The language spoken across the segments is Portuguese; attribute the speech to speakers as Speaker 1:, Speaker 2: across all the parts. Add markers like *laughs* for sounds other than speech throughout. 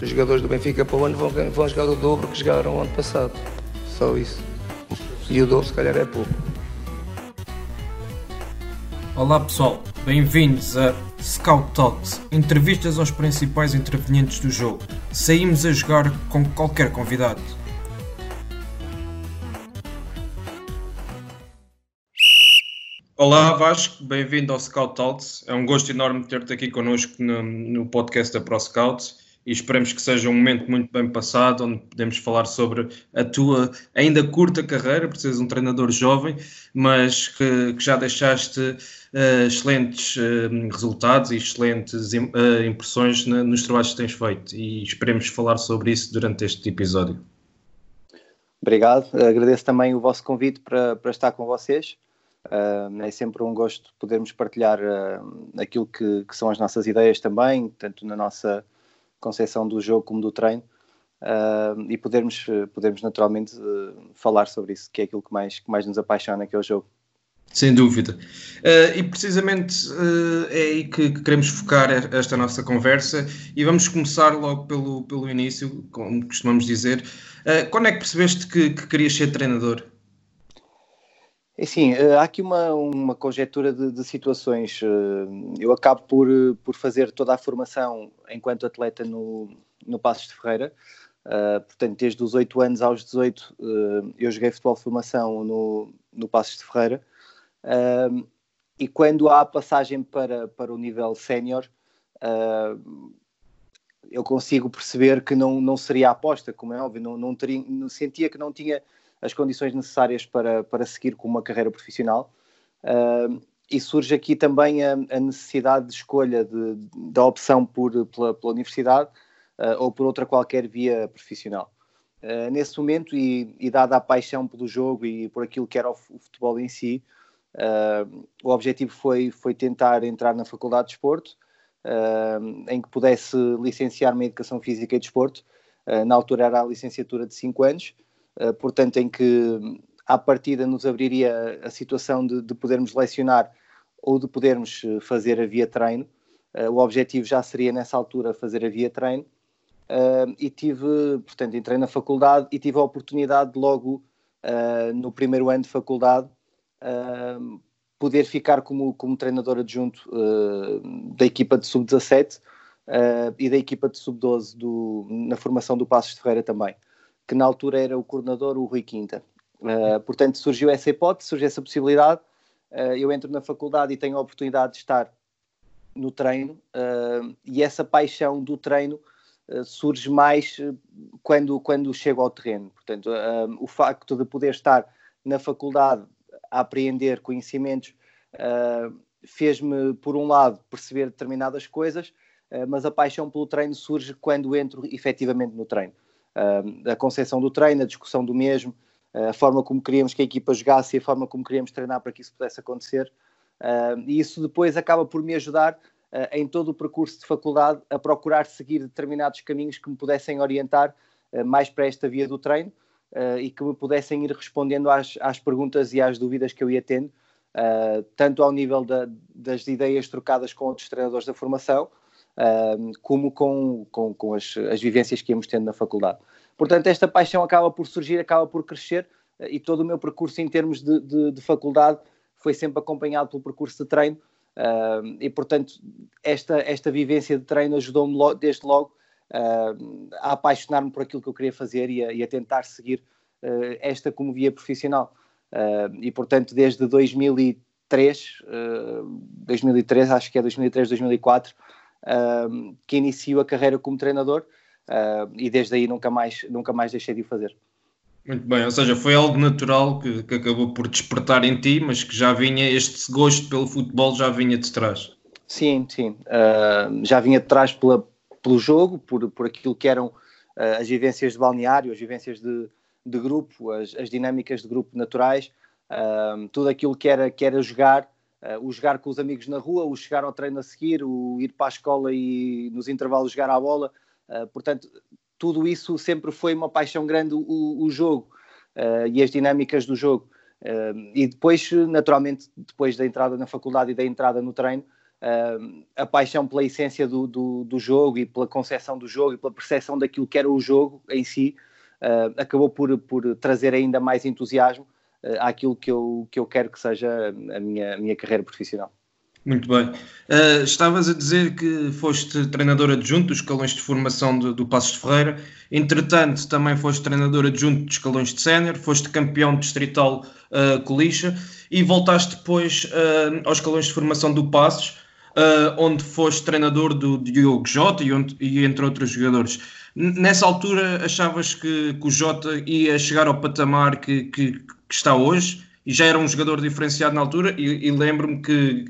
Speaker 1: os jogadores do Benfica para o ano vão, vão jogar o dobro que jogaram o ano passado. Só isso. E o dobro se calhar é pouco.
Speaker 2: Olá pessoal, bem-vindos a Scout Talks, entrevistas aos principais intervenientes do jogo. Saímos a jogar com qualquer convidado. Olá Vasco, bem-vindo ao Scout Talks. É um gosto enorme ter-te aqui connosco no, no podcast da Pro Scouts e esperemos que seja um momento muito bem passado, onde podemos falar sobre a tua ainda curta carreira, por seres um treinador jovem, mas que, que já deixaste uh, excelentes uh, resultados e excelentes uh, impressões na, nos trabalhos que tens feito e esperemos falar sobre isso durante este episódio.
Speaker 3: Obrigado, agradeço também o vosso convite para, para estar com vocês. é sempre um gosto podermos partilhar aquilo que, que são as nossas ideias também, tanto na nossa concepção do jogo como do treino uh, e podermos, podermos naturalmente uh, falar sobre isso, que é aquilo que mais, que mais nos apaixona, que é o jogo.
Speaker 2: Sem dúvida. Uh, e precisamente é aí que, que, queremos focar esta nossa conversa e vamos começar logo pelo, pelo início, como costumamos dizer. quando é que percebeste que, que querias ser treinador?
Speaker 3: É Sim, há aqui uma, uma conjectura de, de, situações. Eu acabo por, por fazer toda a formação enquanto atleta no, no Passos de Ferreira. Uh, portanto, desde os 8 anos aos 18, uh, eu joguei futebol de formação no, no Passos de Ferreira. Uh, e quando há a passagem para, para o nível sénior, eu consigo perceber que não, não seria aposta, como é óbvio. Não, não, teria, sentia que não tinha as condições necessárias para, para seguir com uma carreira profissional. Uh, e surge aqui também a, a necessidade de escolha de, da opção por, pela, pela universidade uh, ou por outra qualquer via profissional. Uh, nesse momento, e, e, dada a paixão pelo jogo e por aquilo que era o, o futebol em si, o objetivo foi, foi tentar entrar na Faculdade de Desporto, em que pudesse licenciar-me em Educação Física e Desporto. na altura era a licenciatura de 5 anos, eh, portanto, em que à partida nos abriria a situação de, de podermos lecionar ou de podermos eh, fazer a via treino. Uh, o objetivo já seria nessa altura fazer a via treino. Uh, e tive, portanto, entrei na faculdade e tive a oportunidade de logo uh, no primeiro ano de faculdade poder ficar como, como treinador adjunto da equipa de sub-17 e da equipa de sub-12 na formação do Passos de Ferreira também que na altura era o coordenador, o Rui Quinta. Uh, portanto, surgiu essa hipótese, surgiu essa possibilidade. Uh, eu entro na faculdade e tenho a oportunidade de estar no treino, uh, e essa paixão do treino surge mais quando, quando chego ao terreno. Portanto, o facto de poder estar na faculdade a apreender conhecimentos fez-me, por um lado, perceber determinadas coisas, mas a paixão pelo treino surge quando entro efetivamente no treino a concepção do treino, a discussão do mesmo, a forma como queríamos que a equipa jogasse e a forma como queríamos treinar para que isso pudesse acontecer. e isso depois acaba por me ajudar em todo o percurso de faculdade a procurar seguir determinados caminhos que me pudessem orientar mais para esta via do treino e que me pudessem ir respondendo às, às perguntas e às dúvidas que eu ia tendo, tanto ao nível da, das ideias trocadas com outros treinadores da formação, como com, com, com as, as, vivências que íamos tendo na faculdade. Portanto, esta paixão acaba por surgir, acaba por crescer, uh, e todo o meu percurso em termos de, de, de faculdade foi sempre acompanhado pelo percurso de treino, uh, e portanto, esta, esta vivência de treino ajudou-me lo, desde logo uh, a apaixonar-me por aquilo que eu queria fazer e a, e a tentar seguir uh, esta como via profissional. e portanto, desde 2003, 2003, acho que é 2003, 2004 uh, que inicio a carreira como treinador uh, e desde aí nunca mais, nunca mais deixei de o fazer.
Speaker 2: Muito bem, ou seja, foi algo natural que, que, acabou por despertar em ti, mas que já vinha, este gosto pelo futebol já vinha de trás.
Speaker 3: Sim, sim, uh, já vinha de trás pela, pelo jogo, por, por aquilo que eram uh, as vivências de balneário, as vivências de, de grupo, as, as, dinâmicas de grupo naturais, uh, tudo aquilo que era, que era jogar, o jogar com os amigos na rua, o chegar ao treino a seguir, o ir para a escola e nos intervalos jogar à bola. Portanto, tudo isso sempre foi uma paixão grande, o, o jogo e as dinâmicas do jogo. e depois, naturalmente, depois da entrada na faculdade e da entrada no treino, uh, a paixão pela essência do, do, do, jogo e pela concepção do jogo e pela percepção daquilo que era o jogo em si, uh, acabou por, por trazer ainda mais entusiasmo uh, àquilo que eu, que eu quero que seja a minha, a minha carreira profissional.
Speaker 2: Muito bem. Uh, estavas a dizer que foste treinador adjunto dos escalões de formação do, do Passos de Ferreira. Entretanto, também foste treinador adjunto dos escalões de sénior, foste campeão distrital uh, colicha e voltaste depois uh, aos escalões de formação do Passos uh, onde foste treinador do Diogo Jota e, e, entre outros jogadores. Nessa altura achavas que, que, o Jota ia chegar ao patamar que, que, que, está hoje? E já era um jogador diferenciado na altura e, e lembro-me que,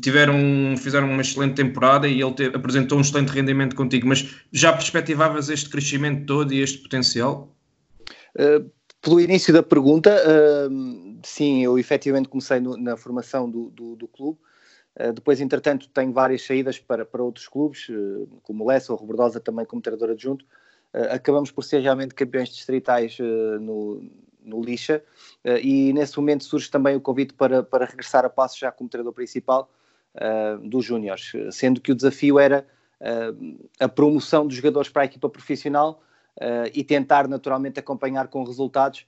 Speaker 2: tiveram, fizeram uma excelente temporada e ele te, apresentou um excelente rendimento contigo, mas já perspectivavas este crescimento todo e este potencial?
Speaker 3: Uh, pelo início da pergunta, uh, sim, eu efetivamente comecei na formação do, do, do clube, eh, depois, entretanto, tenho várias saídas para, para outros clubes, eh, como o Lessa ou o Robertosa, também como treinador adjunto. Eh, acabamos por ser realmente campeões distritais no, no Lixa. E nesse momento surge também o convite para, para regressar a passo já como treinador principal dos Júniores, sendo que o desafio era a promoção dos jogadores para a equipa profissional e tentar naturalmente acompanhar com resultados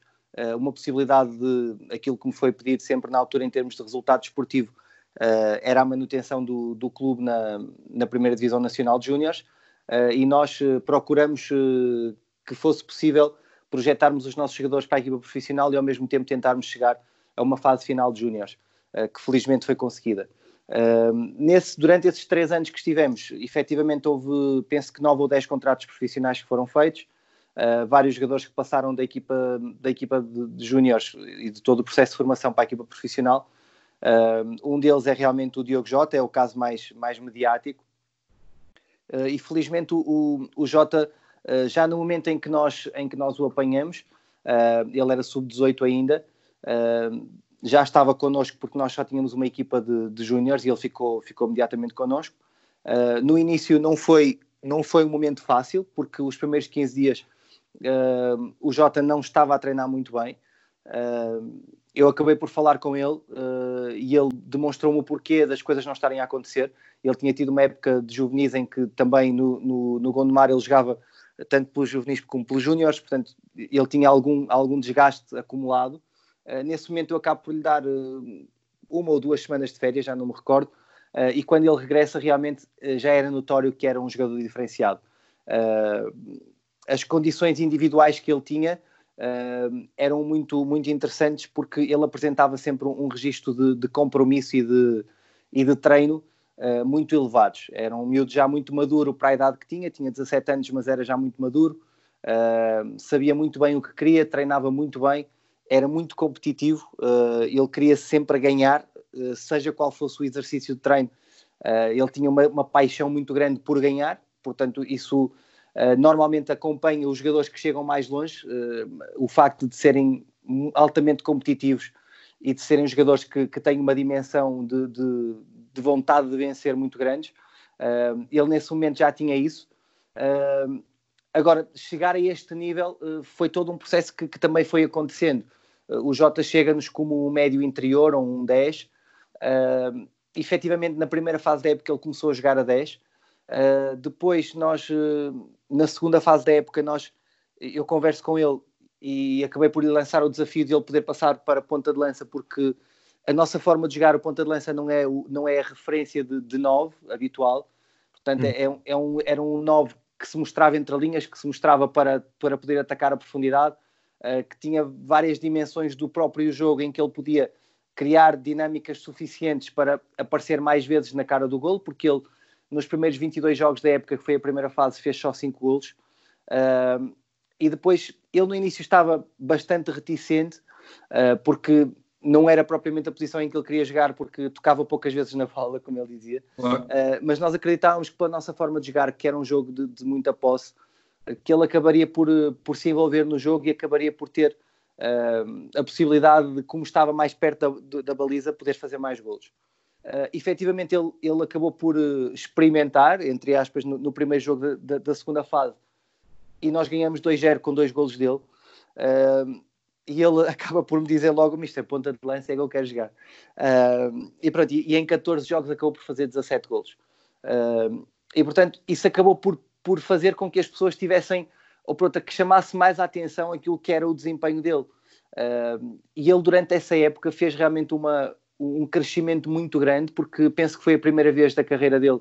Speaker 3: uma possibilidade de aquilo que me foi pedido sempre na altura em termos de resultado esportivo uh, era a manutenção do, do clube na, na primeira divisão nacional de júniores uh, e nós uh, procuramos que fosse possível projetarmos os nossos jogadores para a equipa profissional e ao mesmo tempo tentarmos chegar a uma fase final de júniores, que felizmente foi conseguida. nesse, durante esses três anos que estivemos, efetivamente houve, penso que nove ou dez contratos profissionais que foram feitos, Uh, vários jogadores que passaram da equipa, da equipa de, de júniores e de todo o processo de formação para a equipa profissional um deles é realmente o Diogo Jota, é o caso mais, mais mediático. Uh, e felizmente o, o Jota, uh, já no momento em que nós, em que nós o apanhamos, uh, ele era sub-18 ainda, já estava connosco porque nós só tínhamos uma equipa de, de júniores e ele ficou, ficou imediatamente connosco. no início não foi, não foi um momento fácil, porque os primeiros 15 dias o Jota não estava a treinar muito bem eu acabei por falar com ele uh, e ele demonstrou-me o porquê das coisas não estarem a acontecer. Ele tinha tido uma época de juvenis em que também no, no, no Gondomar ele jogava tanto pelos juvenis como pelos júniores, portanto ele tinha algum, algum desgaste acumulado. Uh, nesse momento eu acabo por lhe dar uh, uma ou duas semanas de férias, já não me recordo, e quando ele regressa realmente já era notório que era um jogador diferenciado. as condições individuais que ele tinha uh, eram muito, muito interessantes porque ele apresentava sempre um, um registro de, de, compromisso e de, e de treino uh, muito elevados. Era um miúdo já muito maduro para a idade que tinha, tinha 17 anos, mas era já muito maduro, uh, sabia muito bem o que queria, treinava muito bem, era muito competitivo, ele queria sempre ganhar, seja qual fosse o exercício de treino. ele tinha uma, uma paixão muito grande por ganhar, portanto, isso eh, normalmente acompanha os jogadores que chegam mais longe, uh, o facto de serem altamente competitivos e de serem jogadores que, que têm uma dimensão de, de, de, vontade de vencer muito grandes. Uh, ele nesse momento já tinha isso. agora, chegar a este nível foi todo um processo que, que também foi acontecendo. o Jota chega-nos como um médio interior, ou um 10. Uh, efetivamente, na primeira fase da época, ele começou a jogar a 10. Uh, depois, nós, uh, na segunda fase da época, nós, eu converso com ele e acabei por lhe lançar o desafio de ele poder passar para ponta de lança, porque a nossa forma de jogar o ponta de lança não é, não é a referência de, de 9 habitual. Portanto, hum. é, é um, era um 9 que se mostrava entre linhas, que se mostrava para, para poder atacar a profundidade, uh, que tinha várias dimensões do próprio jogo em que ele podia criar dinâmicas suficientes para aparecer mais vezes na cara do golo, porque ele nos primeiros 22 jogos da época, que foi a primeira fase, fez só 5 golos. Uh, e depois, ele no início estava bastante reticente, uh, porque não era propriamente a posição em que ele queria jogar porque tocava poucas vezes na bola, como ele dizia. Claro. Uh, mas nós acreditávamos que pela nossa forma de jogar, que era um jogo de, de muita posse, que ele acabaria por, por se envolver no jogo e acabaria por ter uh, a possibilidade de, como estava mais perto da, da baliza, poder fazer mais golos. Uh, efetivamente, ele, ele acabou por experimentar, entre aspas, no, no primeiro jogo da, da, segunda fase, e nós ganhamos 2-0 com dois golos dele. Uh, e ele *laughs* acaba por me dizer logo, Mister, ponta de lança é que eu quero jogar. Uh, e, pronto, e, e, em 14 jogos acabou por fazer 17 golos. Uh, e portanto, isso acabou por, por fazer com que as pessoas tivessem, ou pronto, que chamasse mais a atenção aquilo que era o desempenho dele. Uh, e ele, durante essa época, fez realmente uma, um crescimento muito grande, porque penso que foi a primeira vez da carreira dele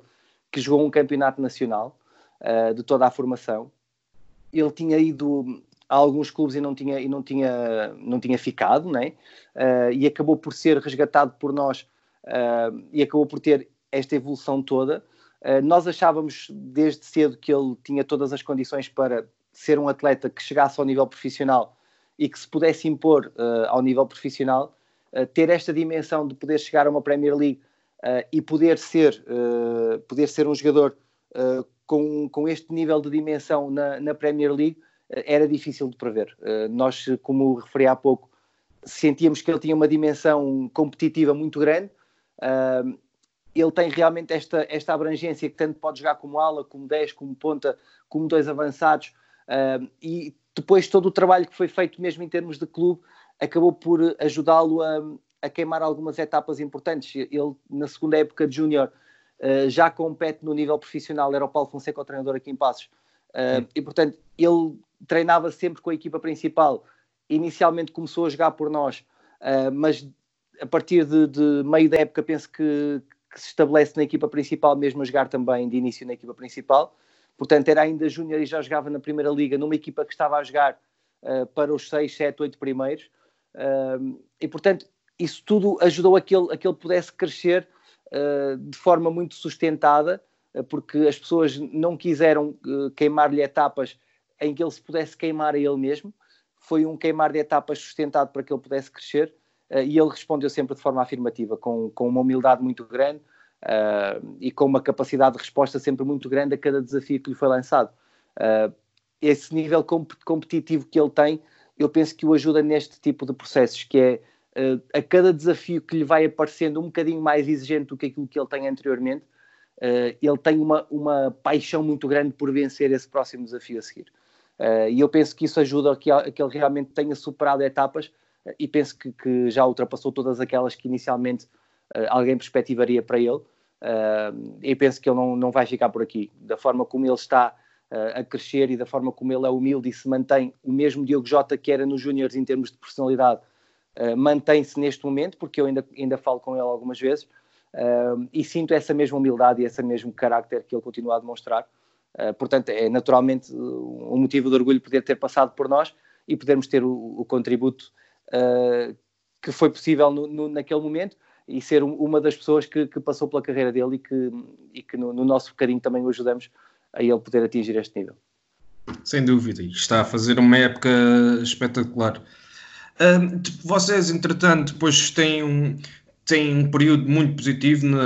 Speaker 3: que jogou um campeonato nacional de toda a formação. Ele tinha ido a alguns clubes e não tinha, e não tinha, não tinha ficado, né? Uh, e acabou por ser resgatado por nós uh, e acabou por ter esta evolução toda. Uh, nós achávamos desde cedo que ele tinha todas as condições para ser um atleta que chegasse ao nível profissional e que se pudesse impor ao nível profissional, ter esta dimensão de poder chegar a uma Premier League e poder ser, poder ser um jogador com, com este nível de dimensão na, na Premier League era difícil de prever. Eh, nós, como referi há pouco, sentíamos que ele tinha uma dimensão competitiva muito grande. ele tem realmente esta, esta abrangência que tanto pode jogar como ala, como 10, como ponta, como dois avançados. e depois todo o trabalho que foi feito mesmo em termos de clube acabou por ajudá-lo a, a, queimar algumas etapas importantes. Ele, na segunda época de Júnior, uh, já compete no nível profissional, era o Paulo Fonseca o treinador aqui em Passos. Uh, e, portanto, ele treinava sempre com a equipa principal. Inicialmente começou a jogar por nós, uh, mas a partir de, de, meio da época penso que, que, se estabelece na equipa principal, mesmo a jogar também de início na equipa principal. Portanto, era ainda júnior e já jogava na Primeira Liga, numa equipa que estava a jogar uh, para os 6, 7, 8 primeiros. E, portanto, isso tudo ajudou a que ele, a que ele pudesse crescer de forma muito sustentada, porque as pessoas não quiseram queimar-lhe etapas em que ele se pudesse queimar a ele mesmo. Foi um queimar de etapas sustentado para que ele pudesse crescer uh, e ele respondeu sempre de forma afirmativa, com, com uma humildade muito grande e com uma capacidade de resposta sempre muito grande a cada desafio que lhe foi lançado. Esse nível comp competitivo que ele tem, eu penso que o ajuda neste tipo de processos, que é a cada desafio que lhe vai aparecendo um bocadinho mais exigente do que aquilo que ele tem anteriormente, ele tem uma, uma paixão muito grande por vencer esse próximo desafio a seguir. Uh, e eu penso que isso ajuda a que, a que ele realmente tenha superado etapas uh, e penso que, que, já ultrapassou todas aquelas que inicialmente uh, alguém perspectivaria para ele. e penso que ele não, não vai ficar por aqui. Da forma como ele está a crescer e da forma como ele é humilde e se mantém, o mesmo Diogo Jota que era nos Júniores em termos de personalidade, mantém-se neste momento, porque eu ainda, ainda falo com ele algumas vezes. E sinto essa mesma humildade e esse mesmo carácter que ele continua a demonstrar. Uh, portanto, é naturalmente um motivo de orgulho poder ter passado por nós e podermos ter o, o contributo uh, que foi possível no, no, naquele momento e ser um, uma das pessoas que, que, passou pela carreira dele e que, e que no, no, nosso bocadinho também o ajudamos a ele poder atingir este nível.
Speaker 2: Sem dúvida, e está a fazer uma época espetacular. Uh, vocês, entretanto, depois têm um, têm um período muito positivo na,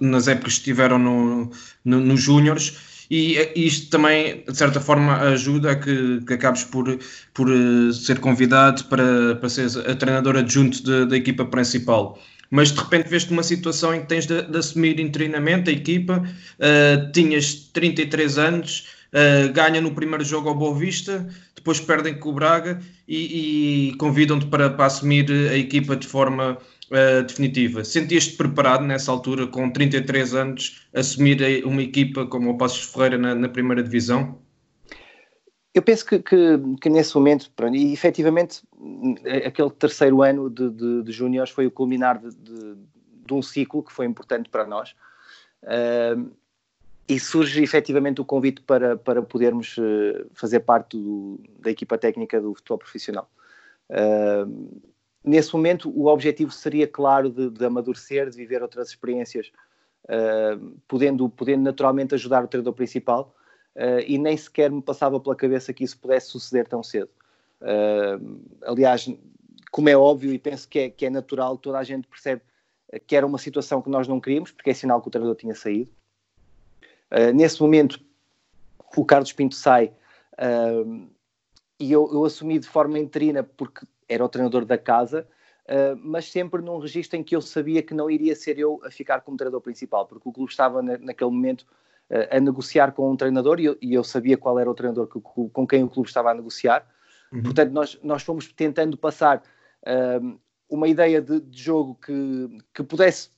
Speaker 2: nas épocas que estiveram no, no, nos Júniores e isto também, de certa forma, ajuda a que, que acabes por, por eh, ser convidado para, para ser a treinadora adjunto da equipa principal. Mas de repente vês-te uma situação em que tens de, de assumir interinamente a equipa, uh, tinhas 33 anos, uh, ganha no primeiro jogo ao Boa Vista, depois perdem com o Braga e, e convidam-te para, para assumir a equipa de forma uh, definitiva. Sentias-te preparado nessa altura, com 33 anos, assumir uma equipa como o Passos Ferreira na, na primeira divisão?
Speaker 3: Eu penso que, que, que, nesse momento, e efetivamente, aquele terceiro ano de, de, de foi o culminar de, de, de, um ciclo que foi importante para nós. Uh, e surge efetivamente o convite para, para podermos uh, fazer parte do, da equipa técnica do futebol profissional. Uh, nesse momento o objetivo seria claro de, de amadurecer, de viver outras experiências, uh, podendo, podendo naturalmente ajudar o treinador principal uh, e nem sequer me passava pela cabeça que isso pudesse suceder tão cedo. Uh, aliás, como é óbvio e penso que é, que é natural, toda a gente percebe que era uma situação que nós não queríamos, porque é sinal que o treinador tinha saído. Nesse momento, o Carlos Pinto sai e eu, eu, assumi de forma interina porque era o treinador da casa, uh, mas sempre num registro em que eu sabia que não iria ser eu a ficar como treinador principal, porque o clube estava na, naquele momento a negociar com um treinador e eu, e eu, sabia qual era o treinador que, com quem o clube estava a negociar. Uhum. Portanto, nós, nós fomos tentando passar uma ideia de, de jogo que, que pudesse.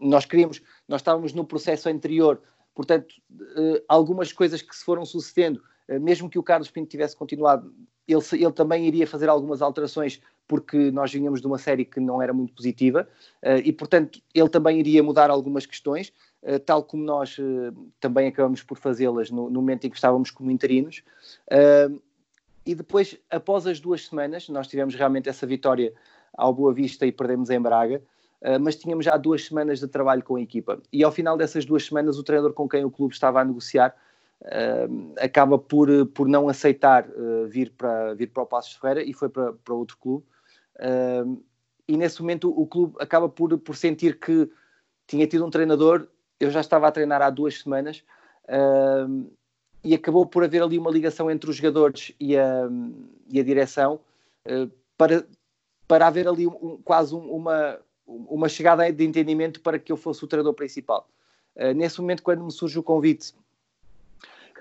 Speaker 3: Nós queríamos, nós estávamos no processo anterior, portanto, uh, algumas coisas que se foram sucedendo, uh, mesmo que o Carlos Pinto tivesse continuado, ele, ele também iria fazer algumas alterações, porque nós vinhamos de uma série que não era muito positiva, uh, e portanto, ele também iria mudar algumas questões, tal como nós também acabamos por fazê-las no, no, momento em que estávamos como interinos. e depois, após as duas semanas, nós tivemos realmente essa vitória ao Boa Vista e perdemos em Braga, mas tínhamos já duas semanas de trabalho com a equipa. E ao final dessas duas semanas, o treinador com quem o clube estava a negociar uh, acaba por, por não aceitar uh, vir, para, vir para o Passos Ferreira e foi para, para outro clube. e nesse momento o clube acaba por, por sentir que tinha tido um treinador, eu já estava a treinar há duas semanas, e acabou por haver ali uma ligação entre os jogadores e a, e a direção para para haver ali um, quase um, uma, uma chegada de entendimento para que eu fosse o treinador principal. Uh, nesse momento, quando me surge o convite, uh,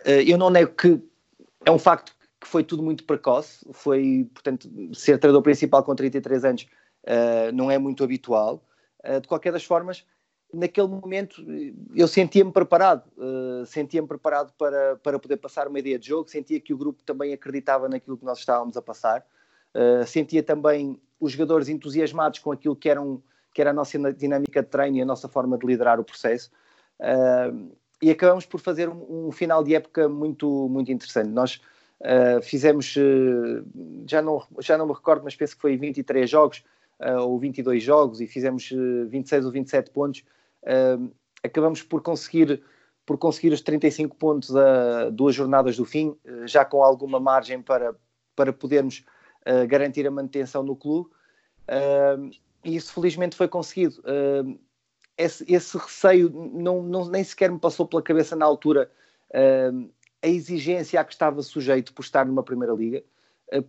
Speaker 3: eu não nego que é um facto que foi tudo muito precoce, foi, portanto, ser treinador principal com 33 anos uh, não é muito habitual. de qualquer das formas, naquele momento eu sentia-me preparado, sentia-me preparado para, para poder passar uma ideia de jogo, sentia que o grupo também acreditava naquilo que nós estávamos a passar, sentia também os jogadores entusiasmados com aquilo que, eram, que era a nossa dinâmica de treino e a nossa forma de liderar o processo. E acabamos por fazer um, um, final de época muito, muito interessante. Nós uh, fizemos, uh, já, não, já não me recordo, mas penso que foi 23 jogos ou 22 jogos e fizemos 26 ou 27 pontos. acabamos por conseguir por conseguir os 35 pontos a duas jornadas do fim, já com alguma margem para, para podermos uh, garantir a manutenção no clube. Uh, e isso felizmente foi conseguido. Uh, esse, esse, receio não, não, nem sequer me passou pela cabeça na altura a exigência a que estava sujeito por estar numa Primeira Liga,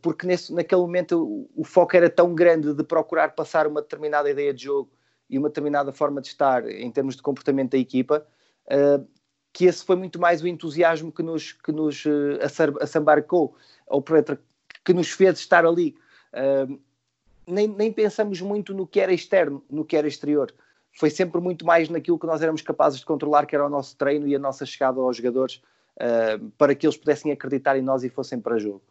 Speaker 3: porque nesse, naquele momento o, o, foco era tão grande de procurar passar uma determinada ideia de jogo e uma determinada forma de estar em termos de comportamento da equipa, que esse foi muito mais o entusiasmo que nos, que nos assambarcou, ou que nos fez estar ali. Uh, nem, nem pensamos muito no que era externo, no que era exterior. Foi sempre muito mais naquilo que nós éramos capazes de controlar, que era o nosso treino e a nossa chegada aos jogadores, uh, para que eles pudessem acreditar em nós e fossem para jogo.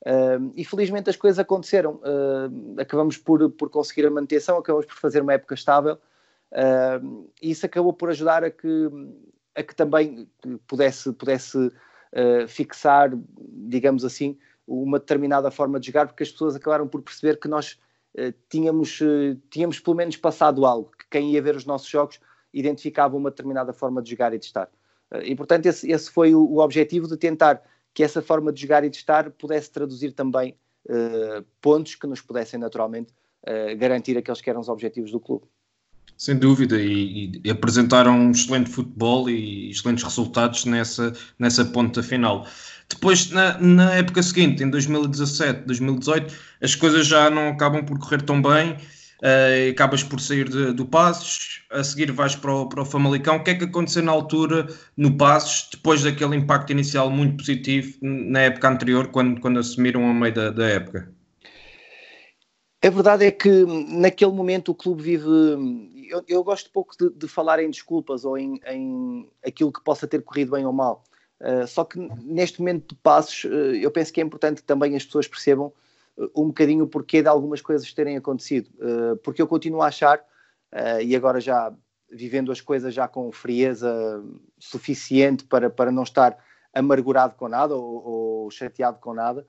Speaker 3: Uh, e felizmente as coisas aconteceram. Uh, acabamos por, por conseguir a manutenção, acabamos por fazer uma época estável uh, e isso acabou por ajudar a que, a que também pudesse, pudesse fixar, digamos assim, uma determinada forma de jogar, porque as pessoas acabaram por perceber que nós tínhamos, uh, tínhamos pelo menos passado algo, que quem ia ver os nossos jogos identificava uma determinada forma de jogar e de estar. Uh, e portanto, esse, esse foi o, objetivo de tentar que essa forma de jogar e de estar pudesse traduzir também pontos que nos pudessem naturalmente garantir aqueles que eram os objetivos do clube.
Speaker 2: Sem dúvida, e, e, apresentaram um excelente futebol e excelentes resultados nessa, nessa ponta final. Depois, na, na época seguinte, em 2017, 2018, as coisas já não acabam por correr tão bem, uh, acabas por sair de, do Passos, a seguir vais para o, para o Famalicão. O que é que aconteceu na altura no Passos, depois daquele impacto inicial muito positivo na época anterior, quando, quando assumiram a meio da, da época?
Speaker 3: A verdade é que naquele momento o clube vive. Eu, eu gosto pouco de, de, falar em desculpas ou em, em, aquilo que possa ter corrido bem ou mal. Uh, só que neste momento de passos, uh, eu penso que é importante que também as pessoas percebam uh, um bocadinho o porquê de algumas coisas terem acontecido. porque eu continuo a achar, e agora já vivendo as coisas já com frieza suficiente para, para não estar amargurado com nada ou, ou chateado com nada,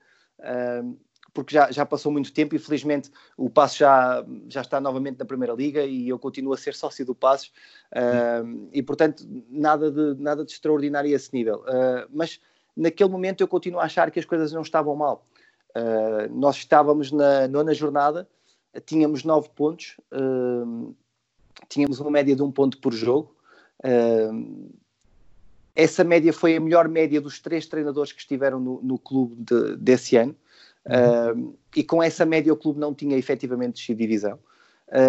Speaker 3: porque já, já passou muito tempo e felizmente o Passo já, já está novamente na Primeira Liga e eu continuo a ser sócio do Passos uh, e portanto nada de, nada de extraordinário a esse nível. Uh, mas naquele momento eu continuo a achar que as coisas não estavam mal. Uh, nós estávamos na nona jornada, tínhamos 9 pontos, tínhamos uma média de um ponto por jogo. Essa média foi a melhor média dos três treinadores que estiveram no, no clube de, desse ano. Uhum. e com essa média o clube não tinha efetivamente descido divisão.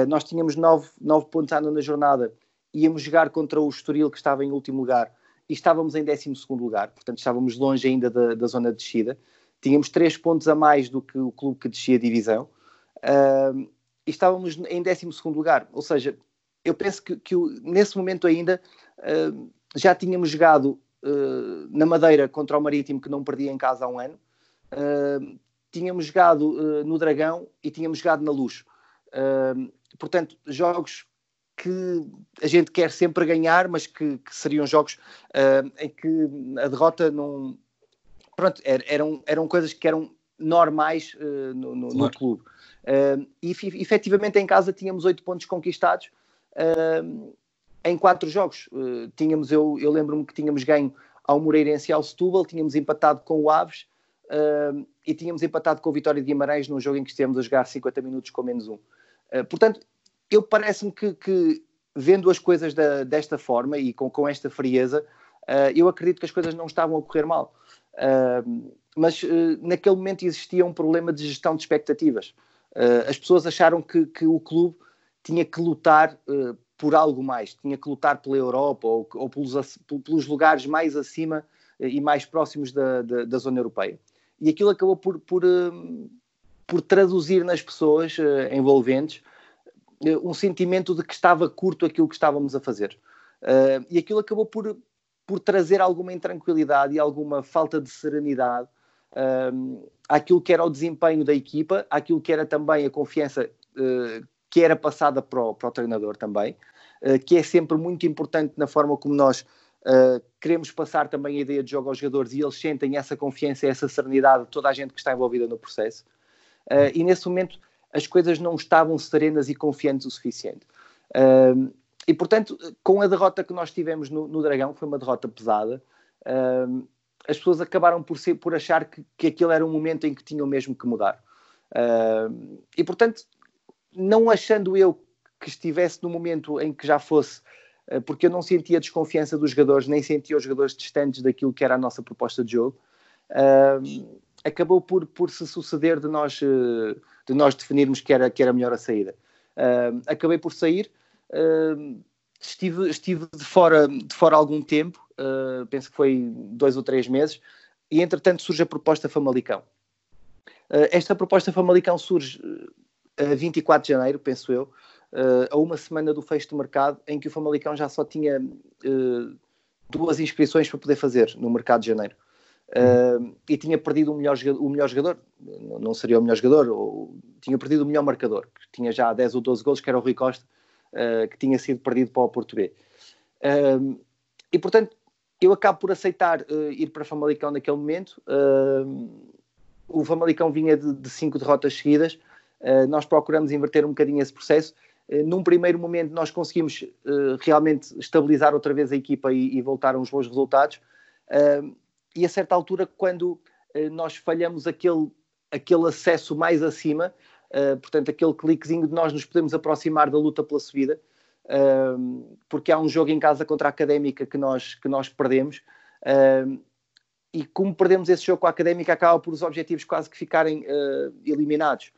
Speaker 3: nós tínhamos 9, 9 pontos à nona jornada, íamos jogar contra o Estoril que estava em último lugar e estávamos em 12 lugar, portanto estávamos longe ainda da, da zona de descida. Tínhamos 3 pontos a mais do que o clube que descia a divisão uh, e estávamos em 12 lugar. Ou seja, eu penso que, que nesse momento ainda uh, já tínhamos jogado uh, na Madeira contra o Marítimo, que não perdia em casa há um ano. Tínhamos jogado no Dragão e tínhamos jogado na Luz. portanto, jogos que a gente quer sempre ganhar, mas que, que seriam jogos uh, em que a derrota não. Pronto, eram, eram coisas que eram normais uh, no, no, claro. no, clube. Uh, e efetivamente em casa tínhamos oito pontos conquistados em quatro jogos. tínhamos, eu, eu lembro-me que tínhamos ganho ao Moreirense e ao Setúbal, tínhamos empatado com o Aves e tínhamos empatado com o Vitória de Guimarães num jogo em que estivemos a jogar 50 minutos com menos um. portanto, eu parece-me que, que, vendo as coisas da, desta forma e com, com esta frieza, uh, eu acredito que as coisas não estavam a correr mal. Uh, mas uh, naquele momento existia um problema de gestão de expectativas. as pessoas acharam que, que, o clube tinha que lutar por algo mais, tinha que lutar pela Europa ou, ou pelos, pelos, lugares mais acima e mais próximos da, da, da, zona europeia. E aquilo acabou por, por, por traduzir nas pessoas envolventes eh, um sentimento de que estava curto aquilo que estávamos a fazer. Uh, e aquilo acabou por, por trazer alguma intranquilidade e alguma falta de serenidade uh, àquilo que era o desempenho da equipa, àquilo que era também a confiança que era passada para o, para o treinador também, que é sempre muito importante na forma como nós queremos passar também a ideia de jogo aos jogadores e eles sentem essa confiança e essa serenidade de toda a gente que está envolvida no processo. e nesse momento as coisas não estavam serenas e confiantes o suficiente. Uh, e portanto, com a derrota que nós tivemos no, no Dragão, foi uma derrota pesada, uh, as pessoas acabaram por, ser, por achar que, que aquele era um momento em que tinham mesmo que mudar. Uh, e portanto, não achando eu que estivesse no momento em que já fosse, ah, porque eu não sentia desconfiança dos jogadores, nem sentia os jogadores distantes daquilo que era a nossa proposta de jogo, acabou por, por se suceder de nós, eh, de nós definirmos que era, que era melhor a saída. Uh, acabei por sair, uh, estive, estive de, fora, de fora algum tempo, uh, penso que foi dois ou três meses, e entretanto surge a proposta Famalicão. esta proposta Famalicão surge a 24 de janeiro, penso eu, a uma semana do fecho de mercado, em que o Famalicão já só tinha duas inscrições para poder fazer no mercado de janeiro. Uh, e tinha perdido o melhor, o melhor jogador, não seria o melhor jogador, ou, tinha perdido o melhor marcador, que tinha já 10 ou 12 gols, que era o Rui Costa, uh, que tinha sido perdido para o Português. Uh, e portanto, eu acabo por aceitar ir para Famalicão naquele momento. o Famalicão vinha de, de cinco derrotas seguidas, nós procuramos inverter um bocadinho esse processo. Num primeiro momento, nós conseguimos realmente estabilizar outra vez a equipa e, e voltar a uns bons resultados. Uh, e a certa altura, quando uh, nós falhamos aquele, aquele acesso mais acima, uh, portanto, aquele cliquezinho de nós nos podemos aproximar da luta pela subida, uh, porque há um jogo em casa contra a Académica que nós, que nós perdemos, e como perdemos esse jogo com a Académica, acaba por os objetivos quase que ficarem eliminados.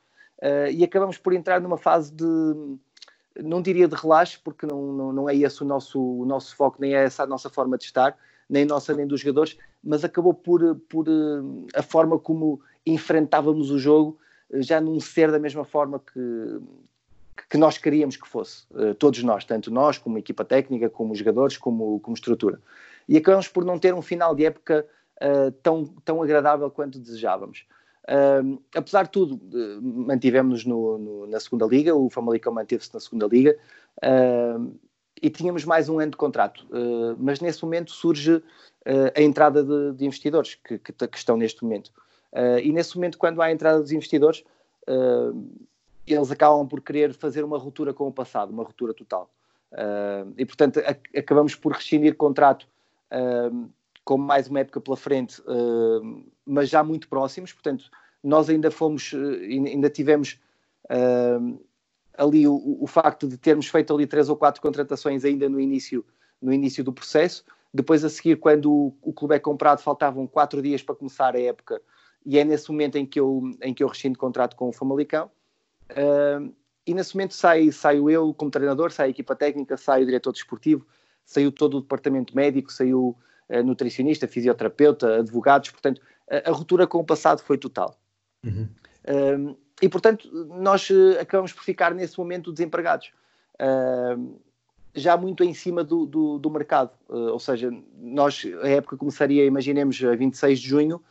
Speaker 3: e acabamos por entrar numa fase de, não diria de relaxo, porque não, não, não é esse o nosso, o nosso foco, nem é essa a nossa forma de estar, nem nossa nem dos jogadores, mas acabou por, por eh, a forma como enfrentávamos o jogo eh, já não ser da mesma forma que, que nós queríamos que fosse, eh, todos nós, tanto nós como equipa técnica, como jogadores, como, como estrutura. E acabamos por não ter um final de época uh, tão, tão agradável quanto desejávamos. Apesar de tudo, uh, mantivemos-nos no, no, na segunda liga, o Famalicão manteve-se na segunda liga, uh, e tínhamos mais um ano de contrato. Uh, mas nesse momento surge uh, a entrada de, de investidores que, que, que, estão neste momento. E nesse momento, quando há a entrada dos investidores, eles acabam por querer fazer uma ruptura com o passado, uma ruptura total. e portanto, a, acabamos por rescindir contrato com mais uma época pela frente, mas já muito próximos. Portanto, nós ainda fomos, ainda tivemos Uh, ali o, o, facto de termos feito ali três ou quatro contratações ainda no início, no início do processo. Depois, a seguir, quando o, o clube é comprado, faltavam quatro dias para começar a época, e é nesse momento em que eu, em que eu rescindo contrato com o Famalicão. Uh, e nesse momento sai, saio eu como treinador, sai a equipa técnica, sai o diretor desportivo, saiu todo o departamento médico, saiu uh, nutricionista, fisioterapeuta, advogados, portanto, a, a, ruptura com o passado foi total. Uhum. Uh, e, portanto, nós uh, acabamos por ficar nesse momento desempregados. já muito em cima do, do, do mercado, ou seja, nós, a época começaria, imaginemos, a 26 de junho,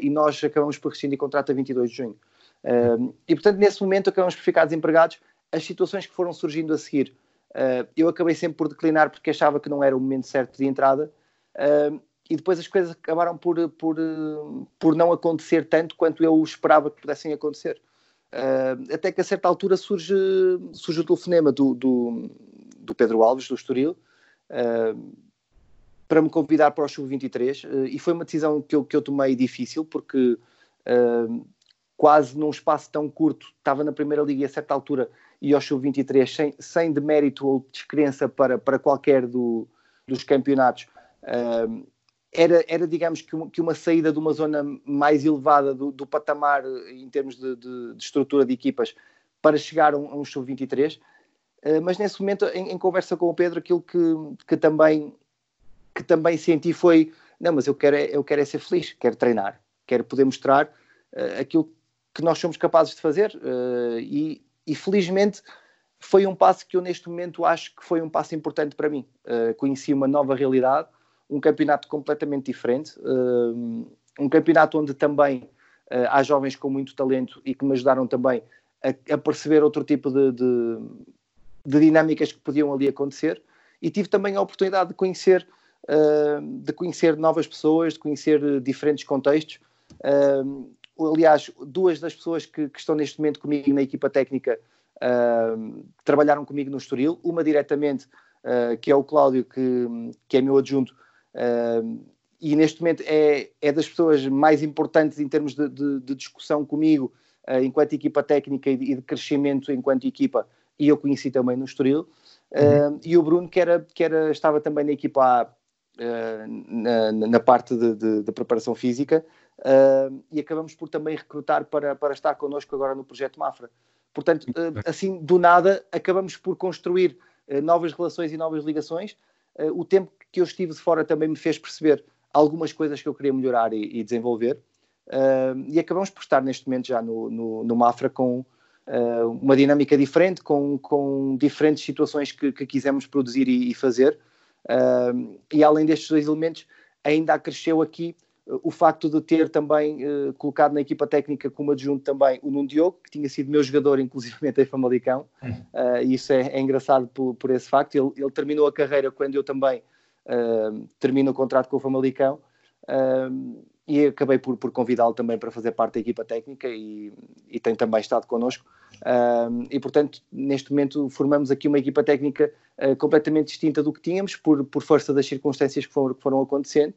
Speaker 3: e nós acabamos por rescindir contrato a 22 de junho. Uh, e portanto, nesse momento, acabamos por ficar desempregados. As situações que foram surgindo a seguir, uh, eu acabei sempre por declinar porque achava que não era o momento certo de entrada. Uh, e depois as coisas acabaram por, por, por não acontecer tanto quanto eu esperava que pudessem acontecer. até que a certa altura surge, surge o telefonema do, do, do Pedro Alves, do Estoril, para me convidar para o Sub-23 e foi uma decisão que eu, que eu tomei difícil porque uh, quase num espaço tão curto, estava na Primeira Liga e a certa altura e ao Sub-23 sem, sem demérito ou descrença para, para qualquer do, dos campeonatos. Era, era, digamos, que uma, que uma, saída de uma zona mais elevada do, do patamar em termos de, de, de, estrutura de equipas para chegar a um, um Sub-23. Uh, mas nesse momento, em, em, conversa com o Pedro, aquilo que, que, também, que também senti foi: não, mas eu quero, é, eu quero é ser feliz, quero treinar, quero poder mostrar uh, aquilo que nós somos capazes de fazer uh, e, e, felizmente foi um passo que eu neste momento acho que foi um passo importante para mim. Conheci uma nova realidade, um campeonato completamente diferente, um campeonato onde também há jovens com muito talento e que me ajudaram também a, a perceber outro tipo de, de, de, dinâmicas que podiam ali acontecer. E tive também a oportunidade de conhecer de conhecer novas pessoas, de conhecer diferentes contextos. Aliás, duas das pessoas que, que, estão neste momento comigo na equipa técnica trabalharam comigo no Estoril, uma diretamente, que é o Cláudio, que, que é meu adjunto, uh, e neste momento é, é das pessoas mais importantes em termos de, de, de discussão comigo, enquanto equipa técnica e de, e de, crescimento enquanto equipa, e eu conheci também no Estoril, uhum. e o Bruno, que, era, que era, estava também na equipa A, na, na, parte de, de preparação física, uh, e acabamos por também recrutar para, para estar connosco agora no projeto Mafra. Portanto, uh, assim, do nada, acabamos por construir uh, novas relações e novas ligações. o tempo que eu estive de fora também me fez perceber algumas coisas que eu queria melhorar e, e desenvolver. e acabamos por estar neste momento já no, no, no Mafra com uma dinâmica diferente, com, com diferentes situações que, que quisemos produzir e, e fazer. e além destes dois elementos, ainda acresceu aqui o facto de ter também uh, colocado na equipa técnica como adjunto também o Nuno Diogo, que tinha sido meu jogador, inclusive em Famalicão, uh, e isso é, é engraçado por, por, esse facto. Ele, ele, terminou a carreira quando eu também uh, termino o contrato com o Famalicão, e acabei por, por convidá-lo também para fazer parte da equipa técnica e, e tem também estado connosco. e portanto, neste momento, formamos aqui uma equipa técnica completamente distinta do que tínhamos, por, por força das circunstâncias que foram, que foram acontecendo.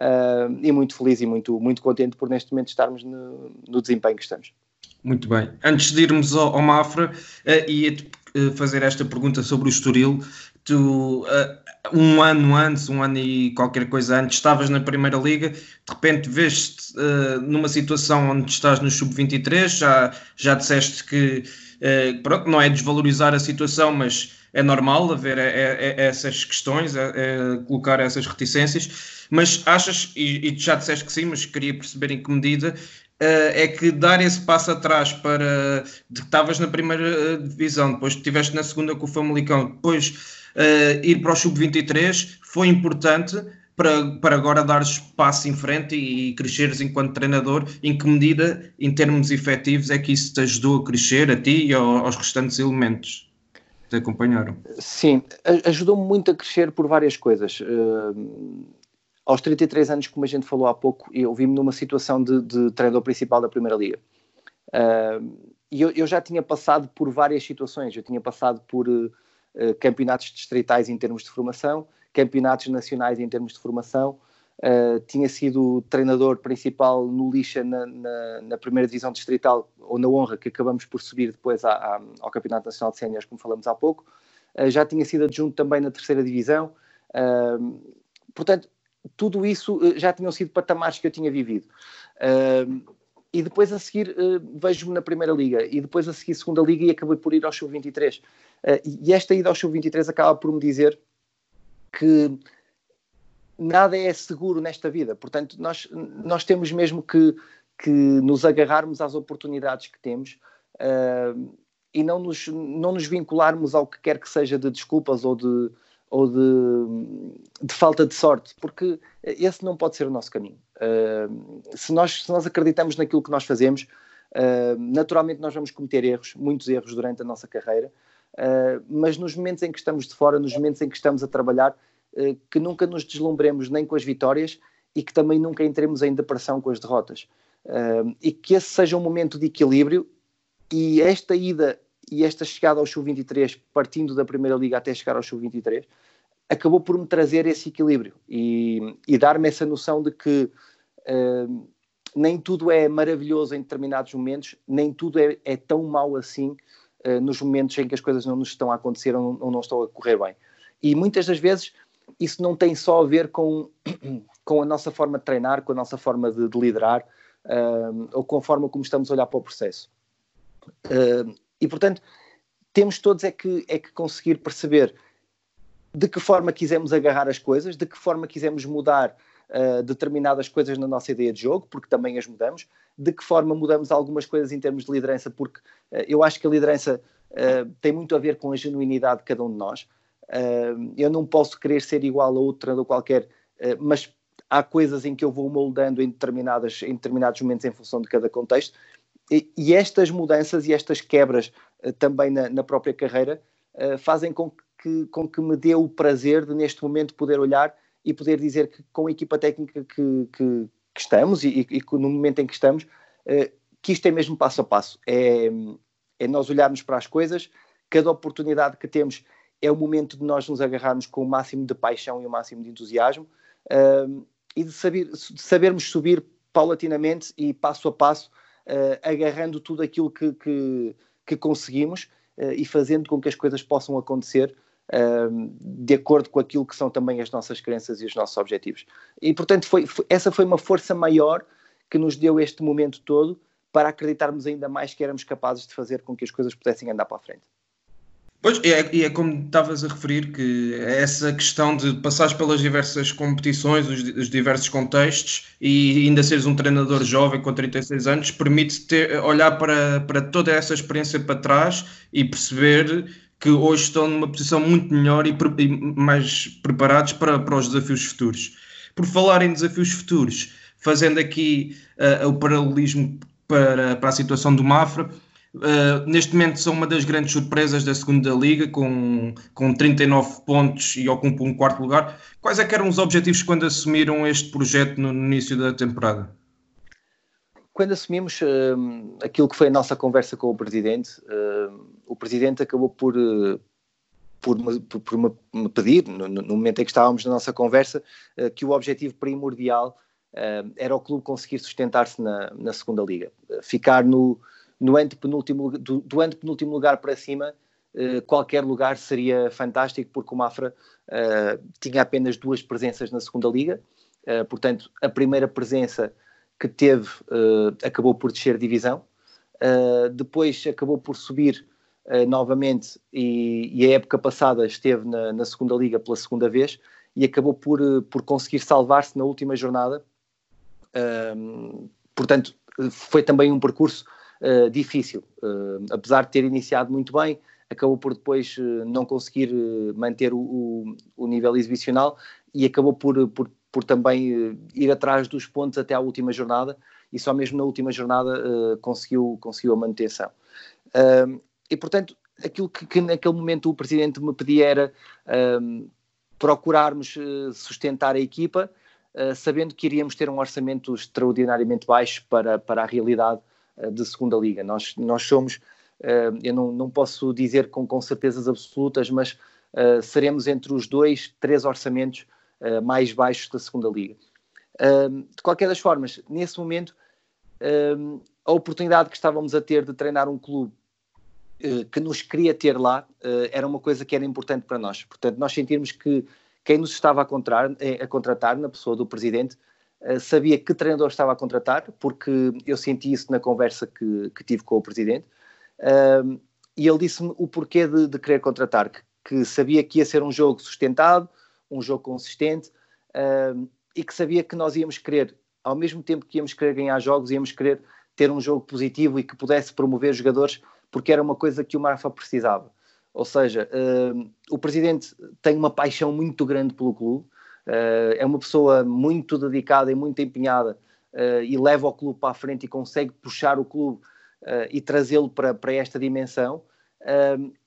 Speaker 3: Uh, e muito feliz e muito, muito contente por neste momento estarmos no, no desempenho que estamos.
Speaker 2: Muito bem. Antes de irmos ao, ao Mafra, uh, ia-te uh, fazer esta pergunta sobre o Estoril. Tu, uh, um ano antes, um ano e qualquer coisa antes, estavas na Primeira Liga, de repente vês-te uh, numa situação onde estás no Sub-23, já, já disseste que, pronto, não é desvalorizar a situação, mas é normal haver é, é, é essas questões, é, é, colocar essas reticências, mas achas, e, e já disseste que sim, mas queria perceber em que medida, uh, é que dar esse passo atrás para de que estavas na primeira divisão, depois estiveste na segunda com o Famalicão, depois uh, ir para o Sub-23 foi importante para, para agora dares passo em frente e, e cresceres enquanto treinador, em que medida, em termos efetivos, é que isso te ajudou a crescer a ti e aos restantes elementos? te acompanharam?
Speaker 3: Sim, ajudou-me muito a crescer por várias coisas. Uh, aos 33 anos, como a gente falou há pouco, eu vi-me numa situação de, de, treinador principal da Primeira Liga. Uh, e eu, eu, já tinha passado por várias situações. Eu tinha passado por uh, campeonatos distritais em termos de formação, campeonatos nacionais em termos de formação, Uh, tinha sido treinador principal no Lixa na, na, na, primeira divisão distrital, ou na honra, que acabamos por subir depois à, à, ao Campeonato Nacional de Séniores, como falamos há pouco. Uh, já tinha sido adjunto também na terceira divisão. Uh, portanto, tudo isso já tinham sido patamares que eu tinha vivido. e depois a seguir vejo-me na Primeira Liga, e depois a seguir Segunda Liga e acabei por ir ao Sub-23. E esta ida ao Sub-23 acaba por me dizer que nada é seguro nesta vida. Portanto, nós, nós temos mesmo que, que nos agarrarmos às oportunidades que temos uh, e não nos, não nos vincularmos ao que quer que seja de desculpas ou de, ou de, de falta de sorte, porque esse não pode ser o nosso caminho. Uh, se, nós, se nós acreditamos naquilo que nós fazemos, uh, naturalmente nós vamos cometer erros, muitos erros durante a nossa carreira, mas nos momentos em que estamos de fora, nos momentos em que estamos a trabalhar, eh, que nunca nos deslumbremos nem com as vitórias e que também nunca entremos em depressão com as derrotas. e que esse seja um momento de equilíbrio e esta ida e esta chegada ao Sub-23, partindo da Primeira Liga até chegar ao Sub-23, acabou por me trazer esse equilíbrio e, e dar-me essa noção de que uh, nem tudo é maravilhoso em determinados momentos, nem tudo é, é tão mau assim uh, nos momentos em que as coisas não nos estão a acontecer ou não, não estão a correr bem. E muitas das vezes isso não tem só a ver com, *clears throat* com a nossa forma de treinar, com a nossa forma de, de liderar uh, ou com a forma como estamos a olhar para o processo. Uh, e, portanto, temos todos é que, é que conseguir perceber de que forma quisemos agarrar as coisas, de que forma quisemos mudar uh, determinadas coisas na nossa ideia de jogo, porque também as mudamos, de que forma mudamos algumas coisas em termos de liderança, porque uh, eu acho que a liderança uh, tem muito a ver com a genuinidade de cada um de nós. Eu não posso querer ser igual a outro treinador qualquer, mas há coisas em que eu vou moldando em, determinadas, em determinados momentos em função de cada contexto. E, e estas mudanças e estas quebras também na, na, própria carreira fazem com que, com que me dê o prazer de, neste momento, poder olhar e poder dizer que, com a equipa técnica que, que, que estamos e, e, no momento em que estamos, que isto é mesmo passo a passo. É, é nós olharmos para as coisas, cada oportunidade que temos é o momento de nós nos agarrarmos com o máximo de paixão e o máximo de entusiasmo uh, e de, saber, de, sabermos subir paulatinamente e passo a passo, uh, agarrando tudo aquilo que, que, que conseguimos e fazendo com que as coisas possam acontecer de acordo com aquilo que são também as nossas crenças e os nossos objetivos. E, portanto, foi, foi, essa foi uma força maior que nos deu este momento todo para acreditarmos ainda mais que éramos capazes de fazer com que as coisas pudessem andar para a frente.
Speaker 2: Pois, e é, é, como estavas a referir, que essa questão de passares pelas diversas competições, os, os, diversos contextos e ainda seres um treinador jovem com 36 anos, permite olhar para, para toda essa experiência para trás e perceber que hoje estão numa posição muito melhor e, e mais preparados para, para os desafios futuros. Por falar em desafios futuros, fazendo aqui uh, o paralelismo para, para a situação do Mafra, Uh, neste momento são uma das grandes surpresas da segunda liga, com, com 39 pontos e ocupam um quarto lugar. Quais é eram os objetivos quando assumiram este projeto no, no início da temporada?
Speaker 3: Quando assumimos uh, aquilo que foi a nossa conversa com o Presidente, uh, o Presidente acabou por, por, me, por me pedir, no, no, momento em que estávamos na nossa conversa, que o objetivo primordial era o clube conseguir sustentar-se na, na segunda liga. ficar no, no antepenúltimo, do, do antepenúltimo lugar para cima, qualquer lugar seria fantástico, porque o Mafra tinha apenas duas presenças na segunda liga, portanto, a primeira presença que teve acabou por descer divisão, depois acabou por subir novamente e, e, a época passada esteve na, na, segunda liga pela segunda vez e acabou por, por conseguir salvar-se na última jornada. portanto, foi também um percurso uh, difícil. Uh, apesar de ter iniciado muito bem, acabou por depois uh, não conseguir manter o, o, o, nível exibicional e acabou por, por, por também ir atrás dos pontos até à última jornada e só mesmo na última jornada conseguiu, conseguiu a manutenção. E portanto, aquilo que, que, naquele momento o presidente me pedia era procurarmos sustentar a equipa, sabendo que iríamos ter um orçamento extraordinariamente baixo para, para a realidade eh, de segunda liga. Nós, nós somos, eh, eu não, não posso dizer com, com certezas absolutas, mas uh, seremos entre os dois, três orçamentos uh, mais baixos da segunda liga. de qualquer das formas, nesse momento, a oportunidade que estávamos a ter de treinar um clube uh, que nos queria ter lá uh, era uma coisa que era importante para nós. Portanto, nós sentirmos que quem nos estava a, contratar, eh, a contratar na pessoa do presidente, sabia que treinador estava a contratar, porque eu senti isso na conversa que, que tive com o presidente. e ele disse-me o porquê de, de querer contratar, que, que, sabia que ia ser um jogo sustentado, um jogo consistente, e que sabia que nós íamos querer, ao mesmo tempo que íamos querer ganhar jogos, íamos querer ter um jogo positivo e que pudesse promover jogadores, porque era uma coisa que o Marfa precisava. Ou seja, uh, o presidente tem uma paixão muito grande pelo clube, uh, é uma pessoa muito dedicada e muito empenhada uh, e leva o clube para a frente e consegue puxar o clube e trazê-lo para, para esta dimensão.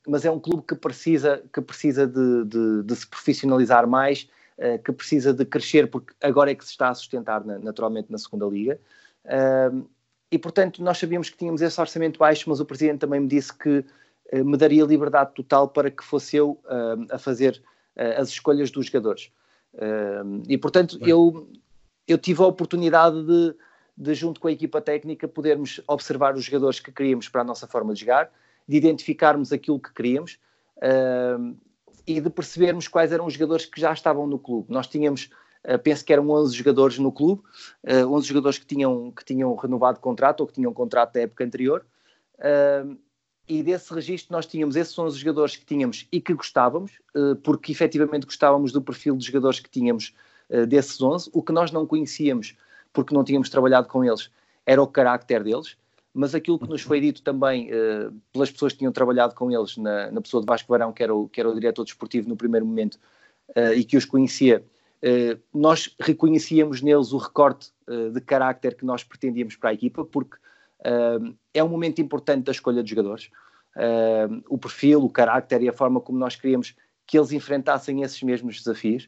Speaker 3: mas é um clube que precisa, que precisa de, de, de se profissionalizar mais, que precisa de crescer, porque agora é que se está a sustentar na, naturalmente na segunda liga. E, portanto, nós sabíamos que tínhamos esse orçamento baixo, mas o Presidente também me disse que uh, me daria liberdade total para que fosse eu uh, a fazer uh, as escolhas dos jogadores. e, portanto, eu, eu tive a oportunidade de, de, junto com a equipa técnica, podermos observar os jogadores que queríamos para a nossa forma de jogar, de identificarmos aquilo que queríamos e de percebermos quais eram os jogadores que já estavam no clube. Nós tínhamos penso que eram 11 jogadores no clube, uh, eh, 11 jogadores que tinham, que tinham renovado contrato ou que tinham contrato da época anterior. Uh, e desse registro nós tínhamos esses 11 jogadores que tínhamos e que gostávamos, porque efetivamente gostávamos do perfil de jogadores que tínhamos desses 11. O que nós não conhecíamos, porque não tínhamos trabalhado com eles, era o carácter deles. Mas aquilo que nos foi dito também pelas pessoas que tinham trabalhado com eles, na, na pessoa de Vasco Varão, que era o, que era o diretor desportivo no primeiro momento, e que os conhecia, eh, nós reconhecíamos neles o recorte uh, de carácter que nós pretendíamos para a equipa, porque uh, é um momento importante da escolha de jogadores. o perfil, o carácter e a forma como nós queríamos que eles enfrentassem esses mesmos desafios.